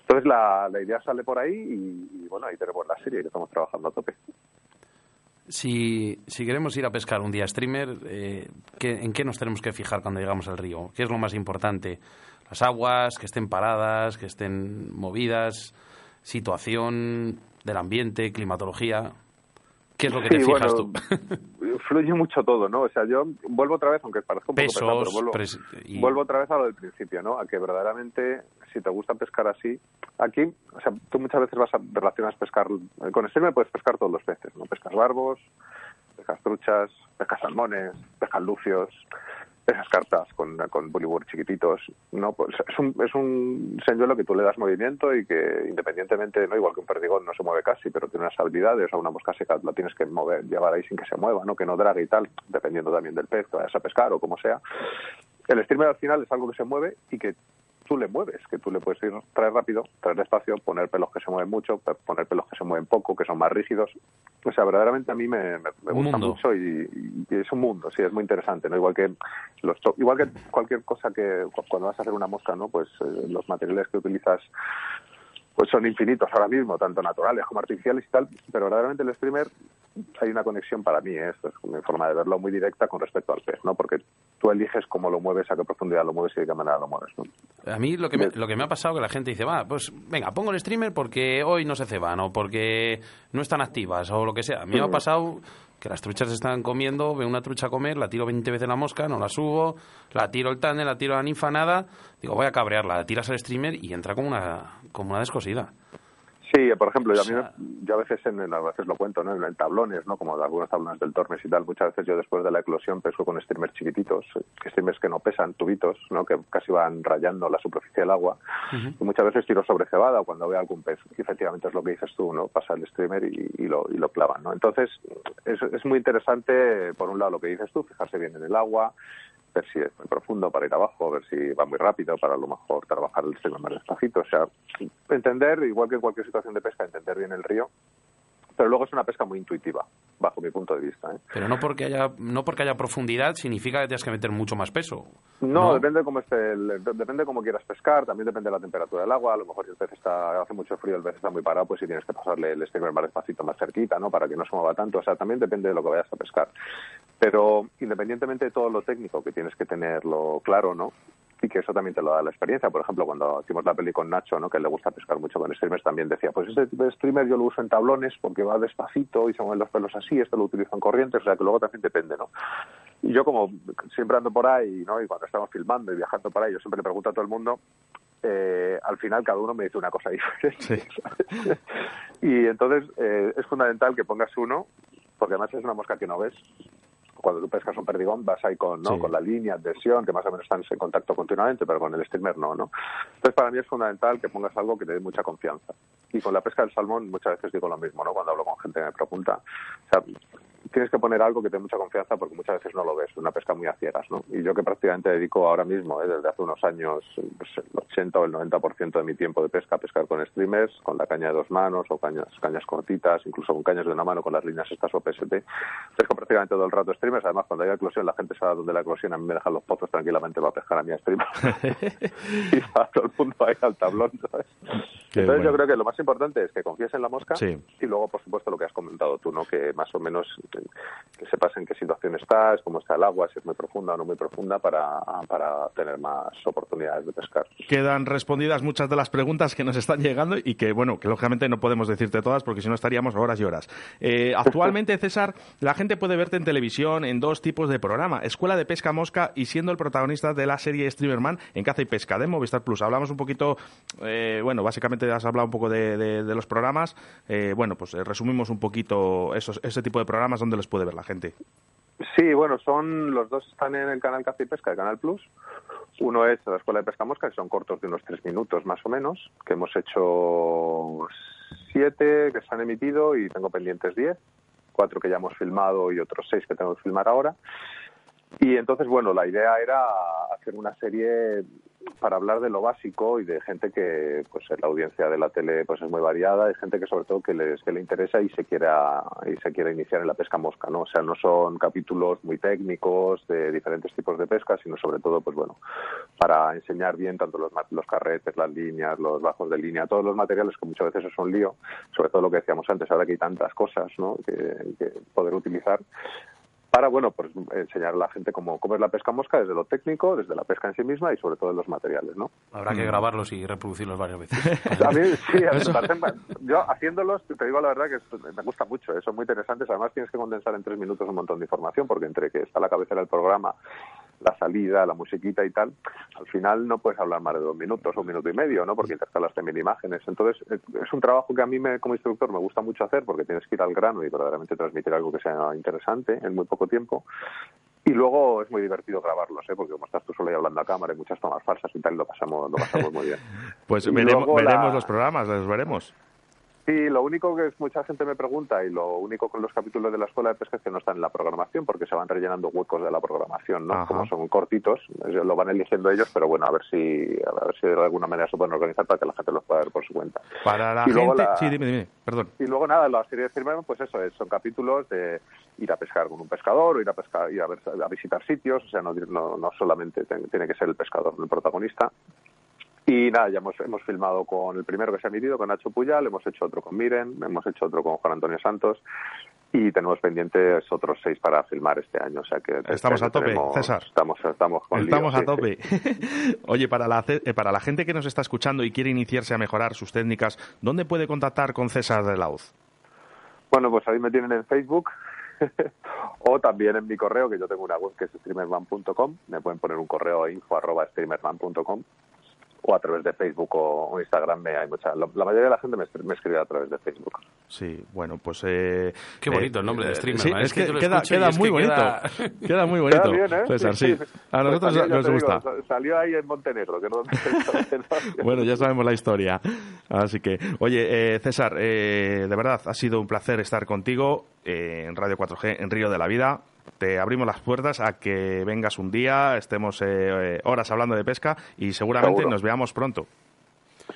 Entonces la, la idea sale por ahí y, y bueno, ahí tenemos la serie que estamos trabajando a tope. Si, si queremos ir a pescar un día streamer, eh, ¿en qué nos tenemos que fijar cuando llegamos al río? ¿Qué es lo más importante? Las aguas, que estén paradas, que estén movidas, situación del ambiente, climatología. ¿Qué es lo que te fijas tú? fluye mucho todo, ¿no? O sea, yo vuelvo otra vez, aunque parezca un poco pesado, pero vuelvo, vuelvo otra vez a lo del principio, ¿no? A que verdaderamente, si te gusta pescar así, aquí, o sea, tú muchas veces vas a relacionar pescar, con me puedes pescar todos los peces, ¿no? Pescas barbos, pescas truchas, pescas salmones, pescas lucios, esas cartas con, con chiquititos, ¿no? Pues es un, es un señuelo que tú le das movimiento y que independientemente, ¿no? Igual que un perdigón no se mueve casi, pero tiene unas habilidades, o una mosca seca la tienes que mover, llevar ahí sin que se mueva, ¿no? Que no drague y tal, dependiendo también del pez que vayas a pescar o como sea. El streamer al final es algo que se mueve y que tú le mueves, que tú le puedes ir traer rápido, traer despacio, poner pelos que se mueven mucho, poner pelos que se mueven poco, que son más rígidos. O sea, verdaderamente a mí me, gusta mucho y, es un mundo, sí, es muy interesante, ¿no? Igual que los igual que cualquier cosa que cuando vas a hacer una mosca, ¿no? Pues eh, los materiales que utilizas pues son infinitos ahora mismo, tanto naturales como artificiales y tal, pero verdaderamente el streamer hay una conexión para mí, ¿eh? esto es mi forma de verlo muy directa con respecto al pez, ¿no? Porque tú eliges cómo lo mueves, a qué profundidad lo mueves y de qué manera lo mueves, ¿no? A mí lo que me, lo que me ha pasado que la gente dice, va, pues venga, pongo el streamer porque hoy no se ceban o porque no están activas o lo que sea. A mí me ha pasado que las truchas se están comiendo, veo una trucha comer, la tiro 20 veces la mosca, no la subo, la tiro el tándem, la tiro a la ninfa, nada, digo, voy a cabrearla, la tiras al streamer y entra como una, como una descosida. Sí, por ejemplo, yo, a, mí, yo a veces en, a veces lo cuento, ¿no? En tablones, ¿no? Como de algunos tablones del Tormes y tal, muchas veces yo después de la eclosión peso con streamers chiquititos, streamers que no pesan, tubitos, ¿no? Que casi van rayando la superficie del agua. Y muchas veces tiro sobre cebada cuando veo algún pez. Y efectivamente es lo que dices tú, ¿no? Pasa el streamer y, lo, y lo clavan, ¿no? Entonces, es, es muy interesante, por un lado, lo que dices tú, fijarse bien en el agua, ver si es muy profundo para ir abajo, ver si va muy rápido para a lo mejor trabajar el sistema más despacito. O sea, entender, igual que en cualquier situación de pesca, entender bien el río. pero luego es una pesca muy intuitiva, bajo mi punto de vista. ¿eh? Pero no porque haya no porque haya profundidad significa que tienes que meter mucho más peso. No, depende de cómo esté depende cómo quieras pescar, también depende de la temperatura del agua, a lo mejor si el pez está hace mucho frío, el pez está muy parado, pues si tienes que pasarle el streamer más despacito, más cerquita, ¿no? Para que no se mueva tanto, o sea, también depende de lo que vayas a pescar. Pero independientemente de todo lo técnico que tienes que tenerlo claro, ¿no? y que eso también te lo da la experiencia. Por ejemplo, cuando hicimos la peli con Nacho, ¿no? que le gusta pescar mucho con streamers, también decía, pues este tipo de streamer yo lo uso en tablones porque va despacito y se mueven los pelos así, esto lo utilizo en corrientes, o sea que luego también depende, ¿no? Y yo como siempre ando por ahí, ¿no? Y cuando estamos filmando y viajando por ahí, yo siempre le pregunto a todo el mundo, eh, al final cada uno me dice una cosa diferente. y entonces eh, es fundamental que pongas uno, porque además es una mosca que no ves, cuando tú pescas un perdigón vas ahí con, ¿no? con la línea, adhesión, que más o menos están en contacto continuamente, pero con el streamer no, ¿no? Entonces para mí es fundamental que pongas algo que te dé mucha confianza. Y con la pesca del salmón muchas veces digo lo mismo, ¿no? Cuando hablo con gente que me pregunta. O sea, tienes que poner algo que te dé mucha confianza porque muchas veces no lo ves, una pesca muy a ciegas, ¿no? Y yo que prácticamente dedico ahora mismo, ¿eh? desde hace unos años, pues, el 80 o el 90% de mi tiempo de pesca a pescar con streamers, con la caña de dos manos o cañas, cañas cortitas, incluso con cañas de una mano con las líneas estas o PST. Pesco prácticamente todo el rato streamers, además cuando hay eclosión la gente sabe dónde la eclosión, a mí me dejan los pozos tranquilamente para pescar a mi streamer. y va todo el mundo ahí al tablón, ¿sabes? Entonces yo creo que lo más importante es que confíes en la mosca y luego, por supuesto, lo que has comentado tú, ¿no? Que más o menos que sepas en qué situación estás, cómo está el agua, si es muy profunda o no muy profunda, para, para tener más oportunidades de pescar. Quedan respondidas muchas de las preguntas que nos están llegando y que, bueno, que lógicamente no podemos decirte todas porque si no estaríamos horas y horas. Eh, actualmente, César, la gente puede verte en televisión en dos tipos de programa, Escuela de Pesca Mosca y siendo el protagonista de la serie Streamerman en Caza y Pesca de Movistar Plus. Hablamos un poquito, eh, bueno, básicamente has hablado un poco de, los programas. Eh, bueno, pues resumimos un poquito ese tipo de programas donde los puede ver la gente. Sí, bueno, son los dos están en el canal Caza y Pesca de Canal Plus. Uno es la Escuela de Pesca Mosca, que son cortos de unos tres minutos más o menos, que hemos hecho siete que se han emitido y tengo pendientes diez, cuatro que ya hemos filmado y otros seis que tengo que filmar ahora. Y entonces, bueno, la idea era hacer una serie para hablar de lo básico y de gente que, pues la audiencia de la tele pues es muy variada, hay gente que sobre todo que les que le interesa y se quiera y se quiere iniciar en la pesca mosca, ¿no? O sea, no son capítulos muy técnicos de diferentes tipos de pesca, sino sobre todo, pues bueno, para enseñar bien tanto los, los carretes, las líneas, los bajos de línea, todos los materiales que muchas veces es un lío, sobre todo lo que decíamos antes, ahora que hay tantas cosas, ¿no? que poder utilizar, para bueno pues enseñar a la gente cómo, cómo es la pesca mosca desde lo técnico, desde la pesca en sí misma y sobre todo de los materiales, ¿no? Habrá que grabarlos y reproducirlos varias veces. a mí, sí, yo haciéndolos, te digo la verdad que me gusta mucho, ¿eh? son muy interesantes, además tienes que condensar en tres minutos un montón de información porque entre que está la cabecera del programa, la salida, la musiquita y tal, al final no puedes hablar más de dos minutos o un minuto y medio, ¿no? Porque intercalas también imágenes. Entonces, es un trabajo que a mí me, como instructor me gusta mucho hacer porque tienes que ir al grano y verdaderamente transmitir algo que sea interesante en muy poco tiempo. Y luego es muy divertido grabarlos, ¿eh? porque como estás tú solo y hablando a cámara y muchas tomas falsas y tal, lo pasamos, lo pasamos muy bien. pues veremos, veremos los programas, los veremos. Sí, lo único que mucha gente me pregunta y lo único con los capítulos de la escuela de pesca es que no están en la programación porque se van rellenando huecos de la programación, ¿no? Como son cortitos, lo van eligiendo ellos, pero bueno, a ver si a ver si de alguna manera se pueden organizar para que la gente los pueda ver por su cuenta. Para la gente, sí, dime, dime, perdón. Y luego nada, la serie de pues eso es, son capítulos de ir a pescar con un pescador o ir a pescar, ir a, ver, a visitar sitios, o sea, no, no, no solamente tiene que ser el pescador el protagonista, y nada, ya hemos, hemos filmado con el primero que se ha emitido, con Nacho Puyal, hemos hecho otro con Miren, hemos hecho otro con Juan Antonio Santos y tenemos pendientes otros seis para filmar este año. O sea que estamos a tope, César. Estamos, estamos, con estamos a tope. Oye, para la, eh, para la gente que nos está escuchando y quiere iniciarse a mejorar sus técnicas, ¿dónde puede contactar con César de Lauz? Bueno, pues ahí me tienen en Facebook o también en mi correo, que yo tengo una web que es streamerman.com. Me pueden poner un correo a info arroba streamerman.com o a través de Facebook o, Instagram me hay mucha la, mayoría de la gente me, escribe a través de Facebook. Sí bueno pues eh, qué bonito el nombre de eh, streamer sí, es, que, queda, queda muy bonito. queda... muy bonito César sí, a nosotros nos gusta. salió ahí en Montenegro que no bueno ya sabemos la historia. Así que oye eh, César de verdad ha sido un placer estar contigo en Radio 4G en Río de la Vida te abrimos las puertas a que vengas un día, estemos eh, horas hablando de pesca y seguramente nos veamos pronto.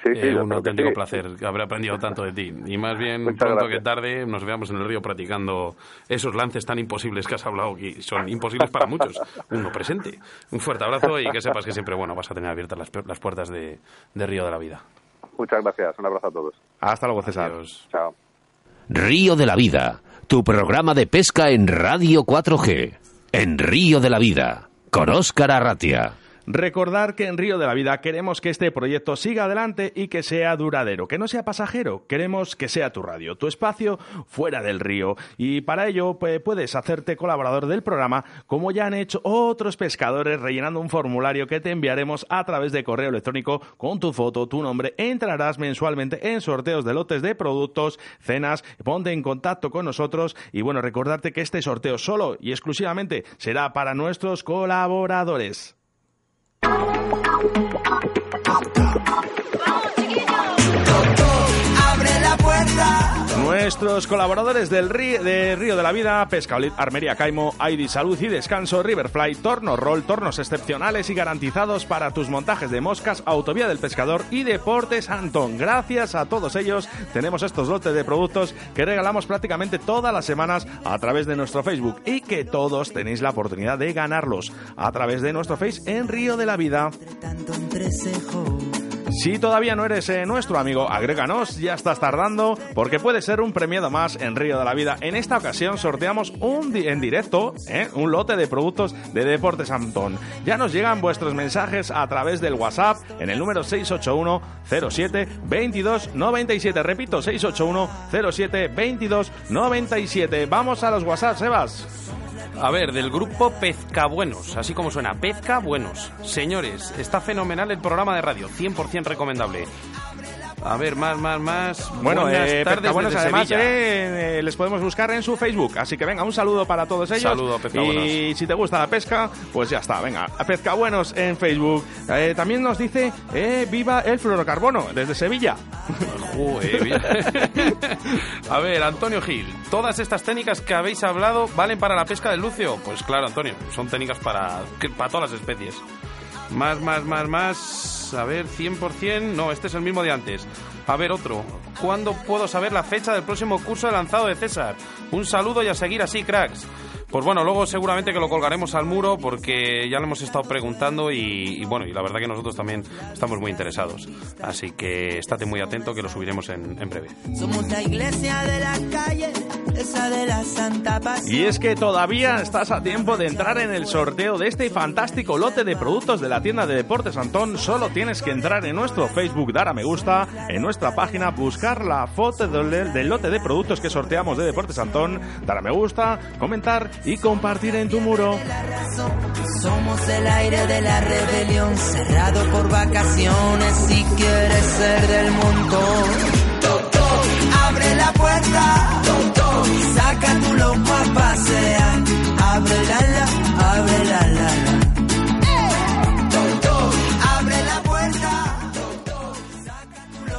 Sí, sí, Eh, un auténtico sí. placer haber aprendido tanto de ti. Y más bien, Muchas pronto gracias. que tarde, nos veamos en el río practicando esos lances tan imposibles que has hablado, que son imposibles para muchos. Uno presente. Un fuerte abrazo y que sepas que siempre, bueno, vas a tener abiertas las, las puertas de, de Río de la Vida. Muchas gracias. Un abrazo a todos. Hasta luego, César. Adiós. Chao. Río de la Vida, tu programa de pesca en Radio 4G. En Río de la Vida, con Óscar Arratia. Recordar que en Río de la Vida queremos que este proyecto siga adelante y que sea duradero, que no sea pasajero. Queremos que sea tu radio, tu espacio fuera del río. Y para ello pues, puedes hacerte colaborador del programa, como ya han hecho otros pescadores, rellenando un formulario que te enviaremos a través de correo electrónico con tu foto, tu nombre. Entrarás mensualmente en sorteos de lotes de productos, cenas. Ponte en contacto con nosotros. Y bueno, recordarte que este sorteo solo y exclusivamente será para nuestros colaboradores. Abre Nuestros colaboradores del Río de Río de la Vida, Pescaolit, Armería Caimo, Aidi Salud y Descanso, Riverfly, Torno Roll, tornos excepcionales y garantizados para tus montajes de moscas, Autovía del Pescador y Deportes Antón. Gracias a todos ellos tenemos estos lotes de productos que regalamos prácticamente todas las semanas a través de nuestro Facebook y que todos tenéis la oportunidad de ganarlos a través de nuestro Face en Río de la Vida. Tanto entrecejo. Si todavía no eres eh, nuestro amigo, agréganos, ya estás tardando, porque puede ser un premiado más en Río de la Vida. En esta ocasión sorteamos un en directo eh, un lote de productos de Deportes Antón. Ya nos llegan vuestros mensajes a través del WhatsApp en el número 681 07 22 97. Repito, 681 07 22 97. Vamos a los WhatsApp, Sebas. A ver, del grupo Pezcabuenos, así como suena, Pezcabuenos. Señores, está fenomenal el programa de radio, 100% recomendable. A ver, más, más, más. Bueno, Buenas eh, tardes desde además eh, les podemos buscar en su Facebook. Así que venga, un saludo para todos ellos. Saludo, Pescabuenos. Y si te gusta la pesca, pues ya está, venga, Pescabuenos en Facebook. Eh, también nos dice, eh, viva el fluorocarbono, desde Sevilla. Joder. A ver, Antonio Gil, todas estas técnicas que habéis hablado valen para la pesca del lucio. Pues claro, Antonio, son técnicas para, para todas las especies. Más, más, más, más. A ver, 100%. No, este es el mismo de antes. A ver, otro. ¿Cuándo puedo saber la fecha del próximo curso de lanzado de César? Un saludo y a seguir así, cracks. Pues bueno, luego seguramente que lo colgaremos al muro porque ya lo hemos estado preguntando y, y bueno, y la verdad que nosotros también estamos muy interesados. Así que estate muy atento que lo subiremos en, en breve. Somos la iglesia de la calle, esa de la Santa Paz. Y es que todavía estás a tiempo de entrar en el sorteo de este fantástico lote de productos de la tienda de Deportes Antón. Solo tienes que entrar en nuestro Facebook, dar a me gusta, en nuestra página, buscar la foto del, del lote de productos que sorteamos de Deportes Antón, dar a me gusta, comentar y compartir en tu muro. Somos el aire de la rebelión, cerrado por vacaciones. Si quieres ser del montón, Toc, toc, abre la puerta, Toc, toc, saca tu loco a pasear. Abre la la, abre la la la. Toc, toc, abre la puerta.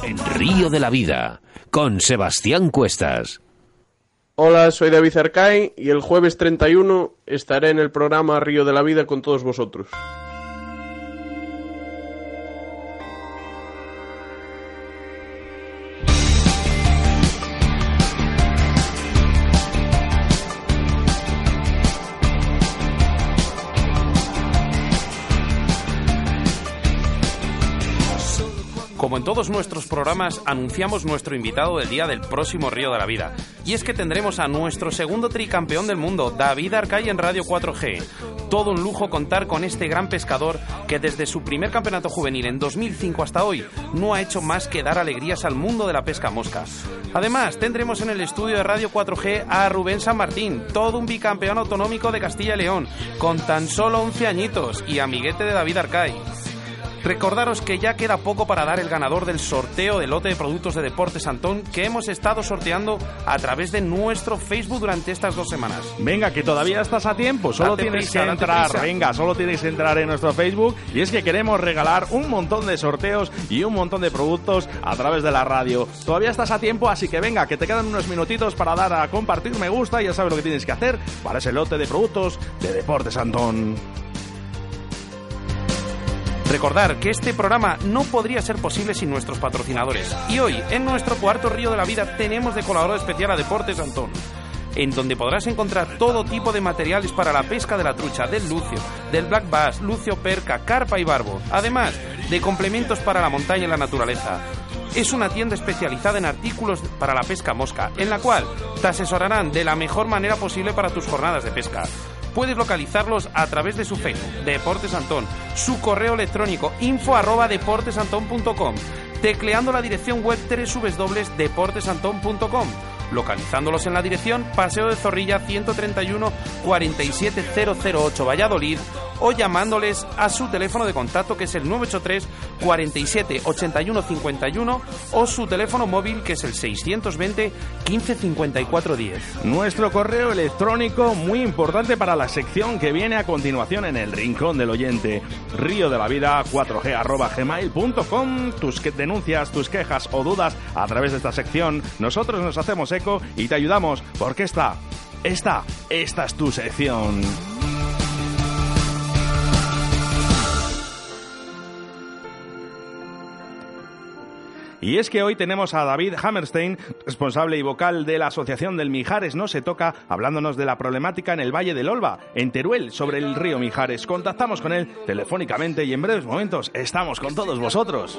En Río de la Vida, con Sebastián Cuestas. Hola, soy David Arcay y el jueves 31 estaré en el programa Río de la Vida con todos vosotros. Todos nuestros programas, anunciamos nuestro invitado del día del próximo Río de la Vida. Y es que tendremos a nuestro segundo tricampeón del mundo, David Arcay en Radio 4G. Todo un lujo contar con este gran pescador que desde su primer campeonato juvenil en 2005 hasta hoy no ha hecho más que dar alegrías al mundo de la pesca mosca. Además, tendremos en el estudio de Radio 4G a Rubén San Martín, todo un bicampeón autonómico de Castilla y León, con tan solo 11 añitos y amiguete de David Arcay. Recordaros que ya queda poco para dar el ganador del sorteo del lote de productos de Deportes Antón que hemos estado sorteando a través de nuestro Facebook durante estas dos semanas. Venga, que todavía estás a tiempo, solo Date tienes prisa, que entrar, venga, solo tienes que entrar en nuestro Facebook y es que queremos regalar un montón de sorteos y un montón de productos a través de la radio. Todavía estás a tiempo, así que venga, que te quedan unos minutitos para dar a compartir me gusta y ya sabes lo que tienes que hacer para ese lote de productos de Deportes Antón. Recordar que este programa no podría ser posible sin nuestros patrocinadores. Y hoy, en nuestro cuarto Río de la Vida, tenemos de colaborador especial a Deportes Antón en donde podrás encontrar todo tipo de materiales para la pesca de la trucha, del lucio, del black bass, lucio perca, carpa y barbo, además de complementos para la montaña y la naturaleza. Es una tienda especializada en artículos para la pesca mosca, en la cual te asesorarán de la mejor manera posible para tus jornadas de pesca. Puedes localizarlos a través de su Facebook, Deportes Antón, su correo electrónico info arroba deportesantón.com, tecleando la dirección web www.deportesantón.com localizándolos en la dirección Paseo de Zorrilla 131 47008 Valladolid o llamándoles a su teléfono de contacto que es el 983 47 81 51 o su teléfono móvil que es el 620 15 54 10. Nuestro correo electrónico muy importante para la sección que viene a continuación en el rincón del oyente. Río de la vida 4G arroba gmail.com. Tus denuncias, tus quejas o dudas a través de esta sección. Nosotros nos hacemos y te ayudamos porque esta, esta, esta es tu sección. Y es que hoy tenemos a David Hammerstein, responsable y vocal de la Asociación del Mijares No Se Toca, hablándonos de la problemática en el Valle del Olva, en Teruel, sobre el río Mijares. Contactamos con él telefónicamente y en breves momentos estamos con todos vosotros.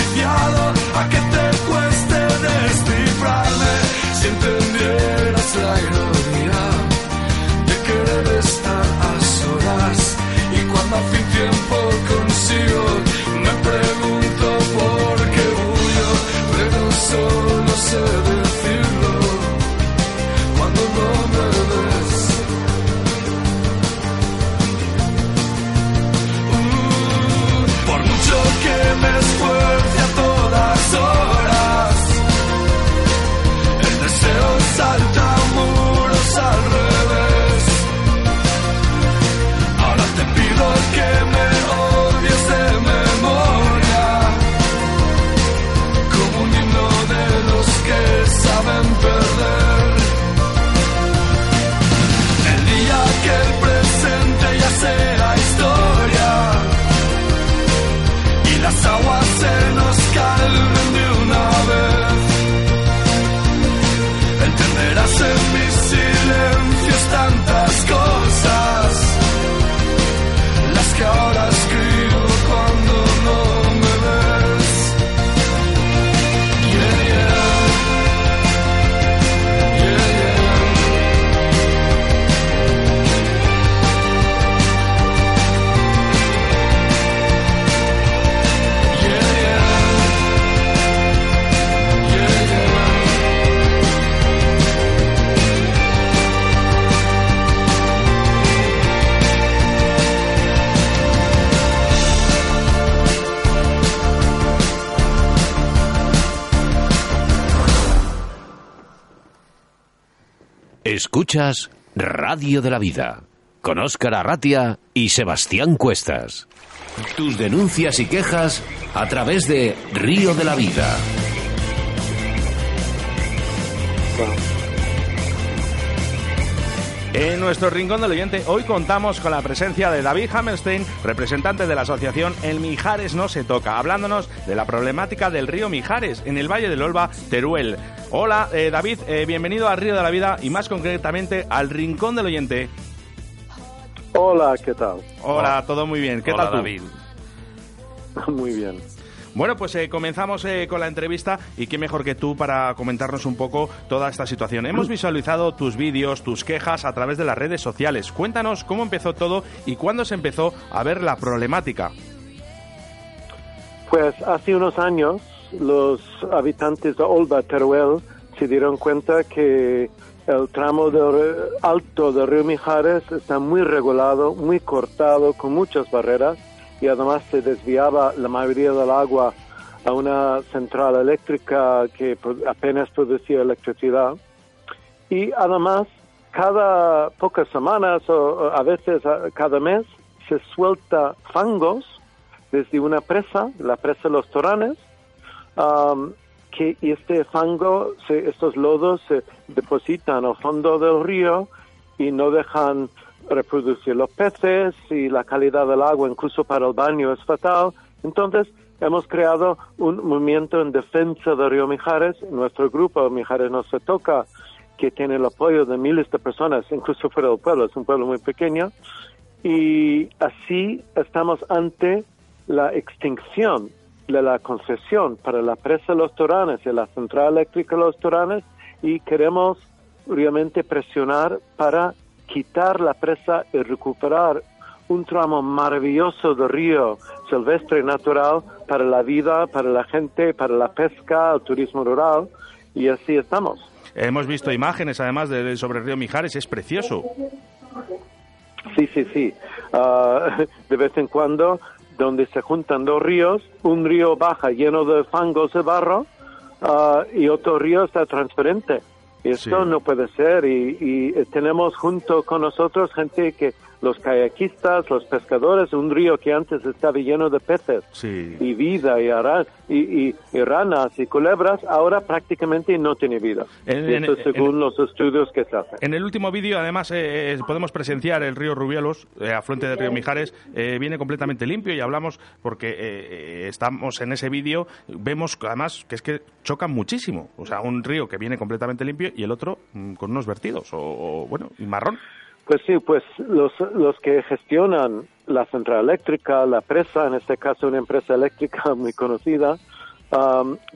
horas, el deseo salva. Escuchas Radio de la Vida con Óscar Arratia y Sebastián Cuestas. Tus denuncias y quejas a través de Río de la Vida. En nuestro rincón del oyente, hoy contamos con la presencia de David Hammerstein, representante de la asociación El Mijares No Se Toca, hablándonos de la problemática del río Mijares en el Valle del Olva, Teruel. Hola, eh, David, eh, bienvenido al Río de la Vida y más concretamente al rincón del oyente. Hola, ¿qué tal? Hola, todo muy bien. ¿Qué Hola, tal tú? David. Muy bien. Bueno, pues eh, comenzamos eh, con la entrevista y qué mejor que tú para comentarnos un poco toda esta situación. Hemos visualizado tus vídeos, tus quejas a través de las redes sociales. Cuéntanos cómo empezó todo y cuándo se empezó a ver la problemática. Pues hace unos años los habitantes de Olva, Teruel, se dieron cuenta que el tramo del alto del río Mijares está muy regulado, muy cortado, con muchas barreras y además se desviaba la mayoría del agua a una central eléctrica que apenas producía electricidad. Y además, cada pocas semanas o a veces cada mes se suelta fangos desde una presa, la presa de los Toranes, um, que este fango, estos lodos se depositan al fondo del río y no dejan reproducir los peces y la calidad del agua incluso para el baño es fatal. Entonces hemos creado un movimiento en defensa del río Mijares. Nuestro grupo Mijares no se toca, que tiene el apoyo de miles de personas, incluso fuera del pueblo, es un pueblo muy pequeño. Y así estamos ante la extinción de la concesión para la presa de Los Toranes y la central eléctrica de Los Toranes y queremos realmente presionar para quitar la presa y recuperar un tramo maravilloso de río silvestre natural para la vida, para la gente, para la pesca, el turismo rural y así estamos. Hemos visto imágenes además de, sobre el río Mijares, es precioso. Sí, sí, sí. Ah, de vez en cuando, donde se juntan dos ríos, un río baja lleno de fangos de barro ah, y otro río está transparente. Esto no puede ser y, tenemos junto con nosotros gente que los kayakistas, los pescadores, un río que antes estaba lleno de peces y vida y, y, y, ranas y culebras, ahora prácticamente no tiene vida. Esto según los estudios que se hacen. En el último vídeo, además, eh, eh, podemos presenciar el río Rubielos, eh, afluente del río Mijares, viene completamente limpio y hablamos porque estamos en ese vídeo, vemos además que es que chocan muchísimo. O sea, un río que viene completamente limpio y el otro mm, con unos vertidos, o, bueno, marrón. Pues sí, pues los, los que gestionan la central eléctrica, la presa, en este caso una empresa eléctrica muy conocida,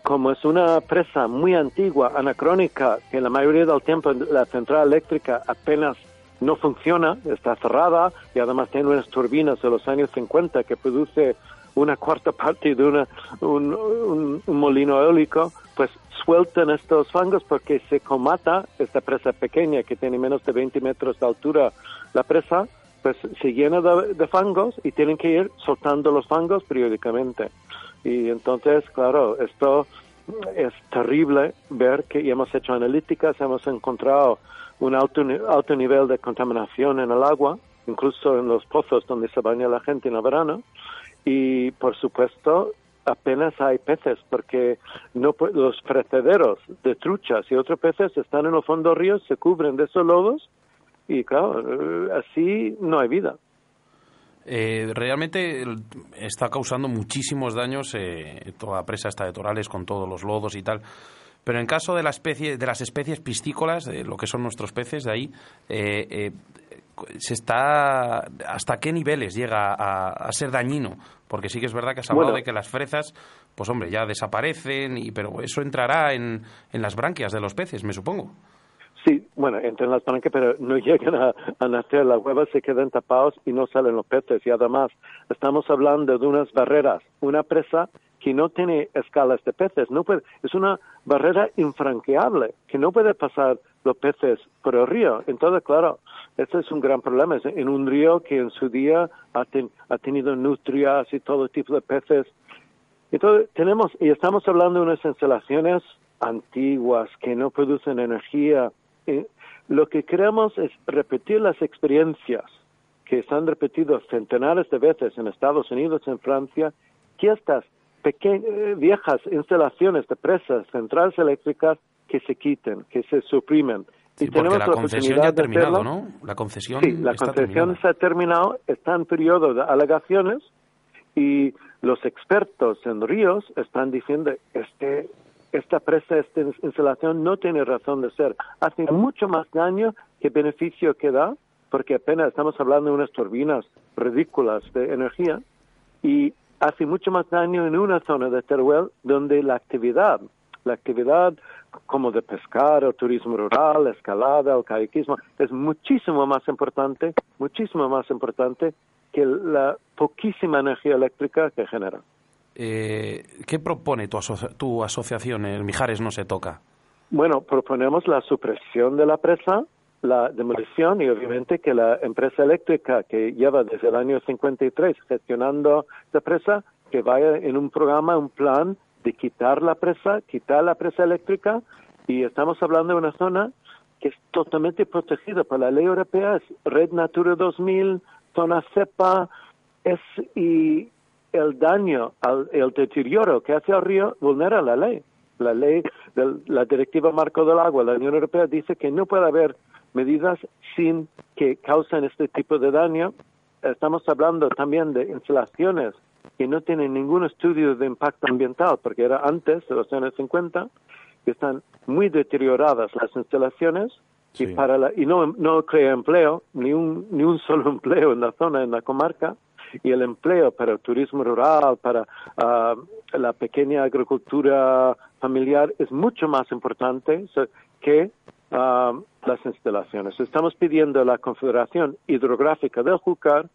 como es una presa muy antigua, anacrónica, que la mayoría del tiempo la central eléctrica apenas no funciona, está cerrada y además tiene unas turbinas de los años 50 que produce una cuarta parte de una, un molino eólico, pues sueltan estos fangos porque se comata esta presa pequeña que tiene menos de 20 metros de altura. La presa pues se llena de, fangos y tienen que ir soltando los fangos periódicamente. Y entonces, claro, esto es terrible ver que hemos hecho analíticas, hemos encontrado un alto, alto nivel de contaminación en el agua, incluso en los pozos donde se baña la gente en el verano. Y por supuesto, apenas hay peces porque no los precederos de truchas y otros peces están en los fondos ríos, se cubren de esos lodos y claro, eh, así no hay vida. Eh, realmente está causando muchísimos daños eh, toda presa esta de Torales con todos los lodos y tal. Pero en caso de, la especie, de las especies piscícolas, de lo que son nuestros peces de ahí, se está hasta qué niveles llega a, ser dañino porque sí que es verdad que has hablado de que las fresas pues hombre ya desaparecen y pero eso entrará en, en las branquias de los peces me supongo Sí, bueno, entran las branquias, pero no llegan a, nacer. Las huevas se quedan tapados y no salen los peces. Y además, estamos hablando de unas barreras. Una presa que no tiene escalas de peces. No puede, es una barrera infranqueable, que no puede pasar los peces por el río. Entonces, claro, ese es un gran problema. Es en un río que en su día ha, ha tenido nutrias y todo tipo de peces. Entonces, tenemos, y estamos hablando de unas instalaciones antiguas que no producen energía. lo que queremos es repetir las experiencias que se han repetido centenares de veces en Estados Unidos, en Francia, que estas viejas instalaciones de presas, centrales eléctricas, que se quiten, que se suprimen, y tenemos la, concesión ya ha terminado, ¿no? La concesión Sí, la concesión se ha terminado, está en periodo de alegaciones y los expertos en ríos están diciendo este esta presa, esta instalación no tiene razón de ser. Hace mucho más daño que beneficio que da, porque apenas estamos hablando de unas turbinas ridículas de energía y hace mucho más daño en una zona de Teruel donde la actividad, la actividad como de pescar, o turismo rural, escalada, el kayakismo, es muchísimo más importante, muchísimo más importante que la poquísima energía eléctrica que genera. Eh, ¿Qué propone tu, tu asociación, el Mijares no se toca? Bueno, proponemos la supresión de la presa, la demolición y obviamente que la empresa eléctrica que lleva desde el año 53 gestionando la presa, que vaya en un programa, un plan de quitar la presa, quitar la presa eléctrica y estamos hablando de una zona que es totalmente protegida por la ley europea, es Red Natura 2000, zona CEPA, es, y el daño, el deterioro que hace al río vulnera la ley. La ley de la Directiva Marco del Agua, la Unión Europea dice que no puede haber medidas sin que causen este tipo de daño. Estamos hablando también de instalaciones que no tienen ningún estudio de impacto ambiental, porque era antes de los años 50, que están muy deterioradas las instalaciones y, para la, y no, no crea empleo, ni un, ni un solo empleo en la zona, en la comarca, y el empleo para el turismo rural, para ah, la pequeña agricultura familiar es mucho más importante que ah, las instalaciones. Estamos pidiendo a la Confederación Hidrográfica del Júcar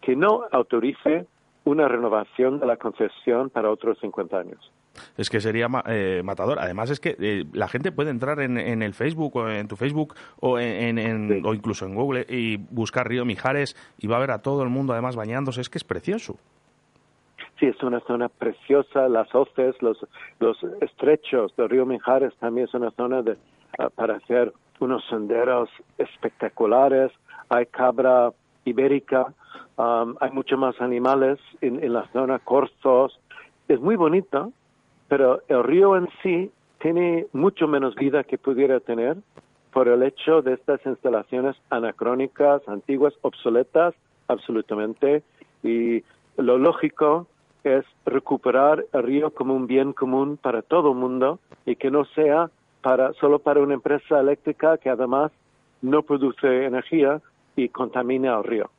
que no autorice una renovación de la concesión para otros 50 años. Es que sería eh, matador. Además es que eh, la gente puede entrar en, el Facebook o en tu Facebook o, en, o incluso en Google y buscar Río Mijares y va a ver a todo el mundo además bañándose. Es que es precioso. Sí, es una zona preciosa. Las hoces, los, los estrechos del río Mijares también es una zona de, ah, para hacer unos senderos espectaculares. Hay cabra ibérica, hay muchos más animales en, en la zona, corzos. Es muy bonito pero el río en sí tiene mucho menos vida que pudiera tener por el hecho de estas instalaciones anacrónicas, antiguas, obsoletas, absolutamente. Y lo lógico es recuperar el río como un bien común para todo el mundo y que no sea para solo para una empresa eléctrica que además no produce energía y contamina el río.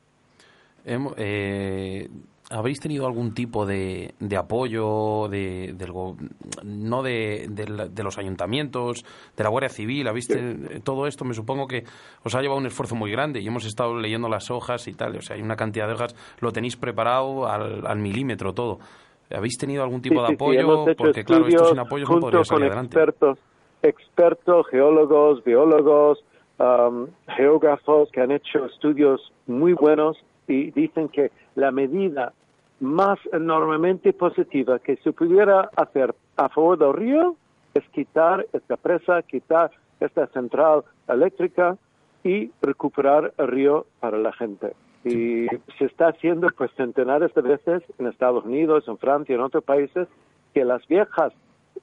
Eh, ¿Habéis tenido algún tipo de, de apoyo de, del, no de, de, los ayuntamientos, de la Guardia Civil? ¿Habéis todo esto? Me supongo que os ha llevado un esfuerzo muy grande y hemos estado leyendo las hojas y tal. O sea, hay una cantidad de hojas, lo tenéis preparado al, al milímetro todo. ¿Habéis tenido algún tipo de apoyo? Porque claro, esto sin apoyo no podría salir adelante. Expertos, expertos, geólogos, biólogos, geógrafos que han hecho estudios muy buenos y dicen que la medida más enormemente positiva que se pudiera hacer a favor del río es quitar esta presa, quitar esta central eléctrica y recuperar el río para la gente. Y se está haciendo pues centenares de veces en Estados Unidos, en Francia, en otros países, que las viejas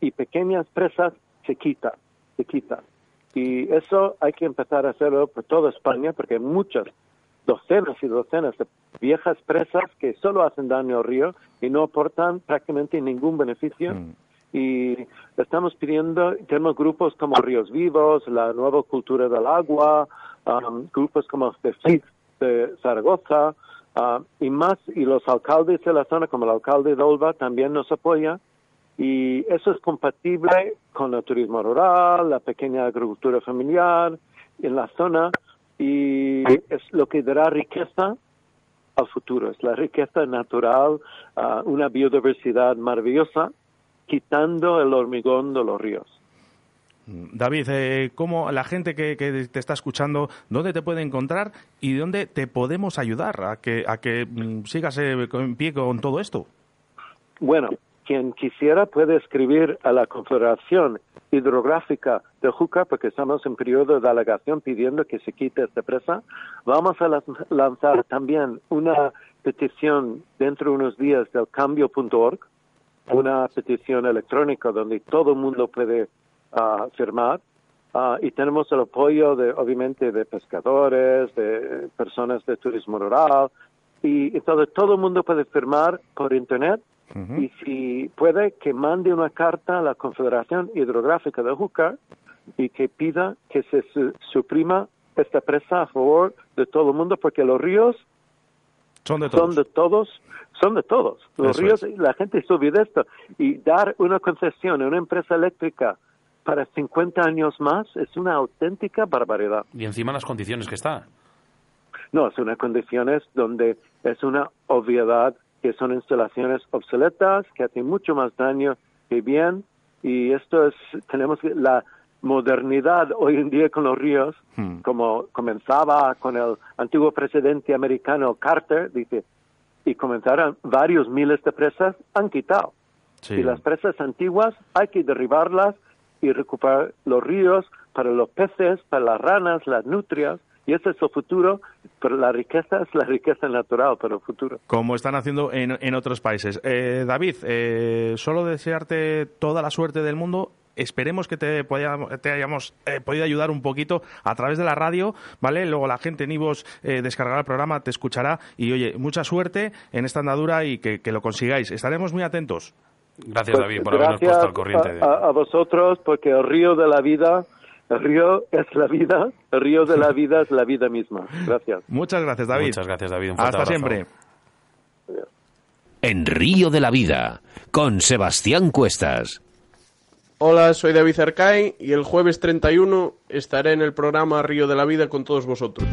y pequeñas presas se quitan, se quitan. Y eso hay que empezar a hacerlo por toda España, porque hay muchas docenas y docenas de viejas presas que solo hacen daño al río y no aportan prácticamente ningún beneficio. Mm. Y estamos pidiendo, tenemos grupos como Ríos Vivos, la nueva cultura del agua, um, grupos como de FIT de Zaragoza, uh, y más, y los alcaldes de la zona, como el alcalde de Olva, también nos apoya. Y eso es compatible con el turismo rural, la pequeña agricultura familiar en la zona y es lo que dará riqueza al futuro. Es la riqueza natural, ah, una biodiversidad maravillosa, quitando el hormigón de los ríos. Mm, David, eh, ¿cómo la gente que, te está escuchando, dónde te puede encontrar y dónde te podemos ayudar a que, a que mm, sigas eh, en pie con todo esto? Bueno, quien quisiera puede escribir a la Confederación Hidrográfica de Juca, porque estamos en periodo de alegación pidiendo que se quite esta presa. Vamos a lanzar también una petición dentro de unos días del cambio.org, una petición electrónica donde todo el mundo puede ah, firmar. Ah, y tenemos el apoyo, de, obviamente, de pescadores, de personas de turismo rural, y entonces todo el mundo puede firmar por Internet y si puede que mande una carta a la Confederación Hidrográfica de Júcar y que pida que se suprima esta presa a favor de todo el mundo porque los ríos son de todos. Son de todos, son de todos. Los ríos, la gente se olvida esto. Y dar una concesión a una empresa eléctrica para 50 años más es una auténtica barbaridad. Y encima las condiciones que está. No, son unas condiciones donde es una obviedad que son instalaciones obsoletas, que hacen mucho más daño que bien, y esto es, tenemos la modernidad hoy en día con los ríos, hmm. como comenzaba con el antiguo presidente americano Carter, dice, y comenzaron varios miles de presas, han quitado. Sí. Y las presas antiguas hay que derribarlas y recuperar los ríos para los peces, para las ranas, las nutrias. Y ese es el futuro, pero la riqueza es la riqueza natural para el futuro. como están haciendo en, en otros países. Eh, David, eh, solo desearte toda la suerte del mundo. Esperemos que te, podamos- te hayamos eh, podido ayudar un poquito a través de la radio, ¿vale? Luego la gente en Ivos eh, descargará el programa, te escuchará y, oye, mucha suerte en esta andadura y que, que lo consigáis. Estaremos muy atentos. Gracias, Pues David, por habernos gracias puesto al corriente. a- a vosotros, porque el río de la vida, el río es la vida, el río de la vida es la vida misma. Gracias. Muchas gracias, David. Muchas gracias, David. Un Hasta abrazo. siempre. En Río de la Vida, con Sebastián Cuestas. Hola, soy David Arcay y el jueves 31 estaré en el programa Río de la Vida con todos vosotros.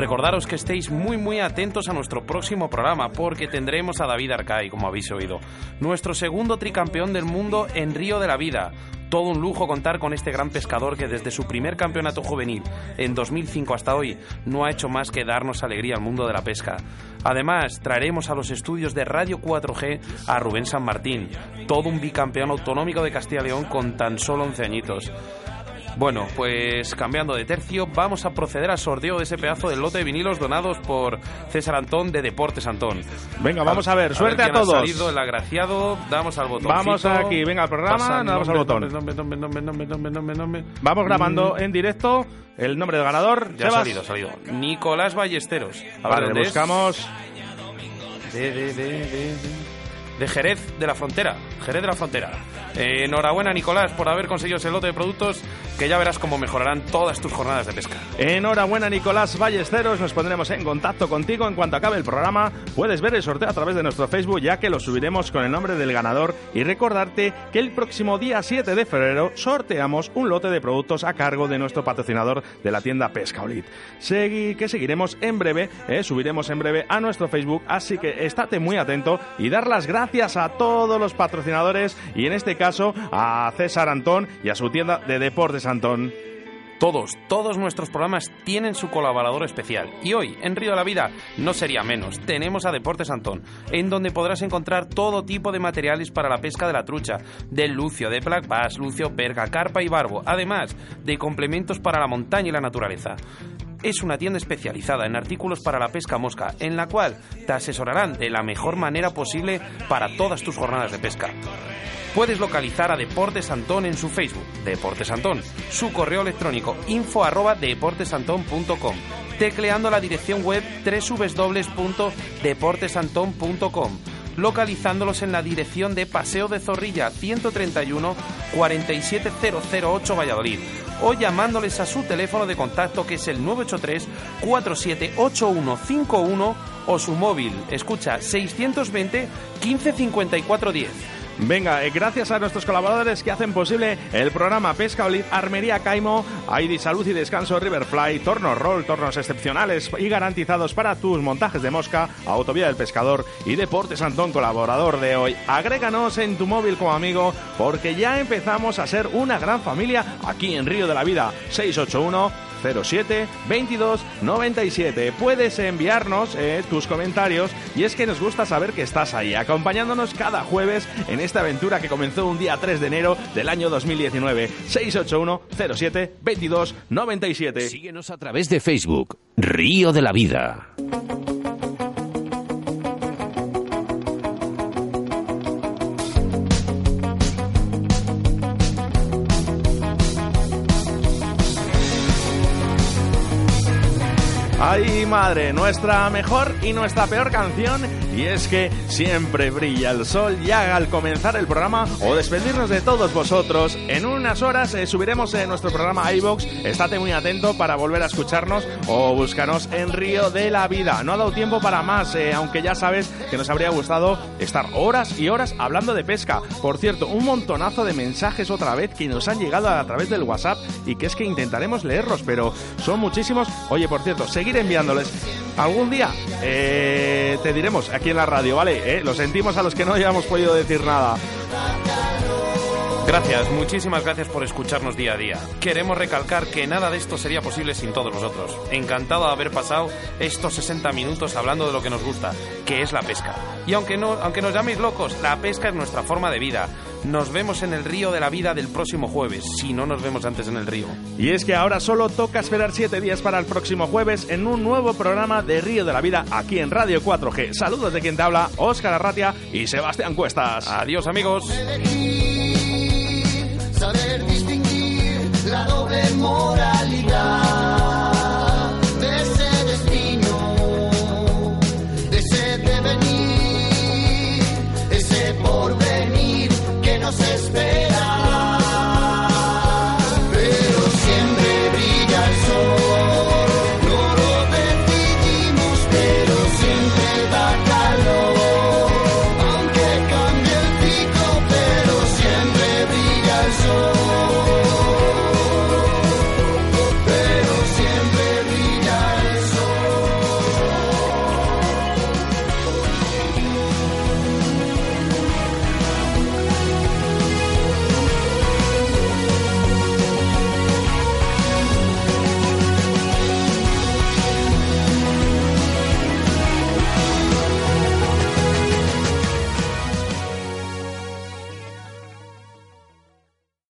Recordaros que estéis muy muy atentos a nuestro próximo programa porque tendremos a David Arcay, como habéis oído, nuestro segundo tricampeón del mundo en Río de la Vida. Todo un lujo contar con este gran pescador que desde su primer campeonato juvenil en 2005 hasta hoy no ha hecho más que darnos alegría al mundo de la pesca. Además, traeremos a los estudios de Radio 4G a Rubén San Martín, todo un bicampeón autonómico de Castilla y León con tan solo 11 añitos. Bueno, pues cambiando de tercio, vamos a proceder al sorteo de ese pedazo de lote de vinilos donados por César Antón de Deportes Antón. Venga, vamos a ver. Suerte a, quién ha todos. salido el agraciado, damos al botón. Vamos aquí, venga al programa, damos al botón. Vamos grabando en directo el nombre del ganador. Mm. Ya ha salido, ha salido. Nicolás Ballesteros. A ver, Vale, buscamos. De, de, de, de, de- Jerez de la Frontera. Jerez de la Frontera. Eh, enhorabuena, Nicolás, por haber conseguido ese lote de productos que ya verás cómo mejorarán todas tus jornadas de pesca. Enhorabuena, Nicolás Ballesteros. Nos pondremos en contacto contigo en cuanto acabe el programa. Puedes ver el sorteo a través de nuestro Facebook, ya que lo subiremos con el nombre del ganador. Y recordarte que el próximo día 7 de febrero sorteamos un lote de productos a cargo de nuestro patrocinador de la tienda Pescaolit. Segui, que seguiremos en breve, eh, subiremos en breve a nuestro Facebook. Así que estate muy atento y dar las gracias a todos los patrocinadores y en este caso a César Antón y a su tienda de Deportes Antón. Todos, todos nuestros programas tienen su colaborador especial. Y hoy, en Río de la Vida, no sería menos. Tenemos a Deportes Antón, en donde podrás encontrar todo tipo de materiales para la pesca de la trucha, del lucio, de black bass, lucio, perca, carpa y barbo, además de complementos para la montaña y la naturaleza. Es una tienda especializada en artículos para la pesca mosca, en la cual te asesorarán de la mejor manera posible para todas tus jornadas de pesca. Puedes localizar a Deportes Antón en su Facebook, Deportes Antón, su correo electrónico info arroba deportesantón.com, tecleando la dirección web www.deportesantón.com, localizándolos en la dirección de Paseo de Zorrilla 131 47008 Valladolid o llamándoles a su teléfono de contacto que es el 983 478151 o su móvil, escucha 620 1554 10. Venga, eh, gracias a nuestros colaboradores que hacen posible el programa Pesca Olid, Armería Caimo, ID Salud y Descanso Riverfly, Tornos Roll, tornos excepcionales y garantizados para tus montajes de mosca, Autovía del Pescador y Deportes Antón, colaborador de hoy. Agréganos en tu móvil como amigo porque ya empezamos a ser una gran familia aquí en Río de la Vida. 681 07 22 97. Puedes enviarnos eh, tus comentarios y es que nos gusta saber que estás ahí, acompañándonos cada jueves en esta aventura que comenzó un día 3 de enero del año 2019. 681 07 22 97. Síguenos a través de Facebook, Río de la Vida. Ay madre, nuestra mejor y nuestra peor canción y es que siempre brilla el sol ya al comenzar el programa o despedirnos de todos vosotros. En unas horas eh, subiremos en nuestro programa iBox. Estate muy atento para volver a escucharnos o búscanos en Río de la Vida. No ha dado tiempo para más, eh, aunque ya sabes que nos habría gustado estar horas y horas hablando de pesca. Por cierto, un montonazo de mensajes otra vez que nos han llegado a través del WhatsApp y que es que intentaremos leerlos, pero son muchísimos. Oye, por cierto, seguir enviándoles. Algún día eh, te diremos aquí en la radio, ¿vale? Eh, Lo sentimos a los que no hayamos podido decir nada. Gracias, muchísimas gracias por escucharnos día a día. Queremos recalcar que nada de esto sería posible sin todos vosotros. Encantado de haber pasado estos 60 minutos hablando de lo que nos gusta, que es la pesca. Y aunque, no, aunque nos llaméis locos, la pesca es nuestra forma de vida. Nos vemos en el río de la vida del próximo jueves, si no nos vemos antes en el río. Y es que ahora solo toca esperar 7 días para el próximo jueves en un nuevo programa de Río de la Vida aquí en Radio 4G. Saludos de quien te habla, Óscar Arratia y Sebastián Cuestas. Adiós amigos saber distinguir la doble moralidad.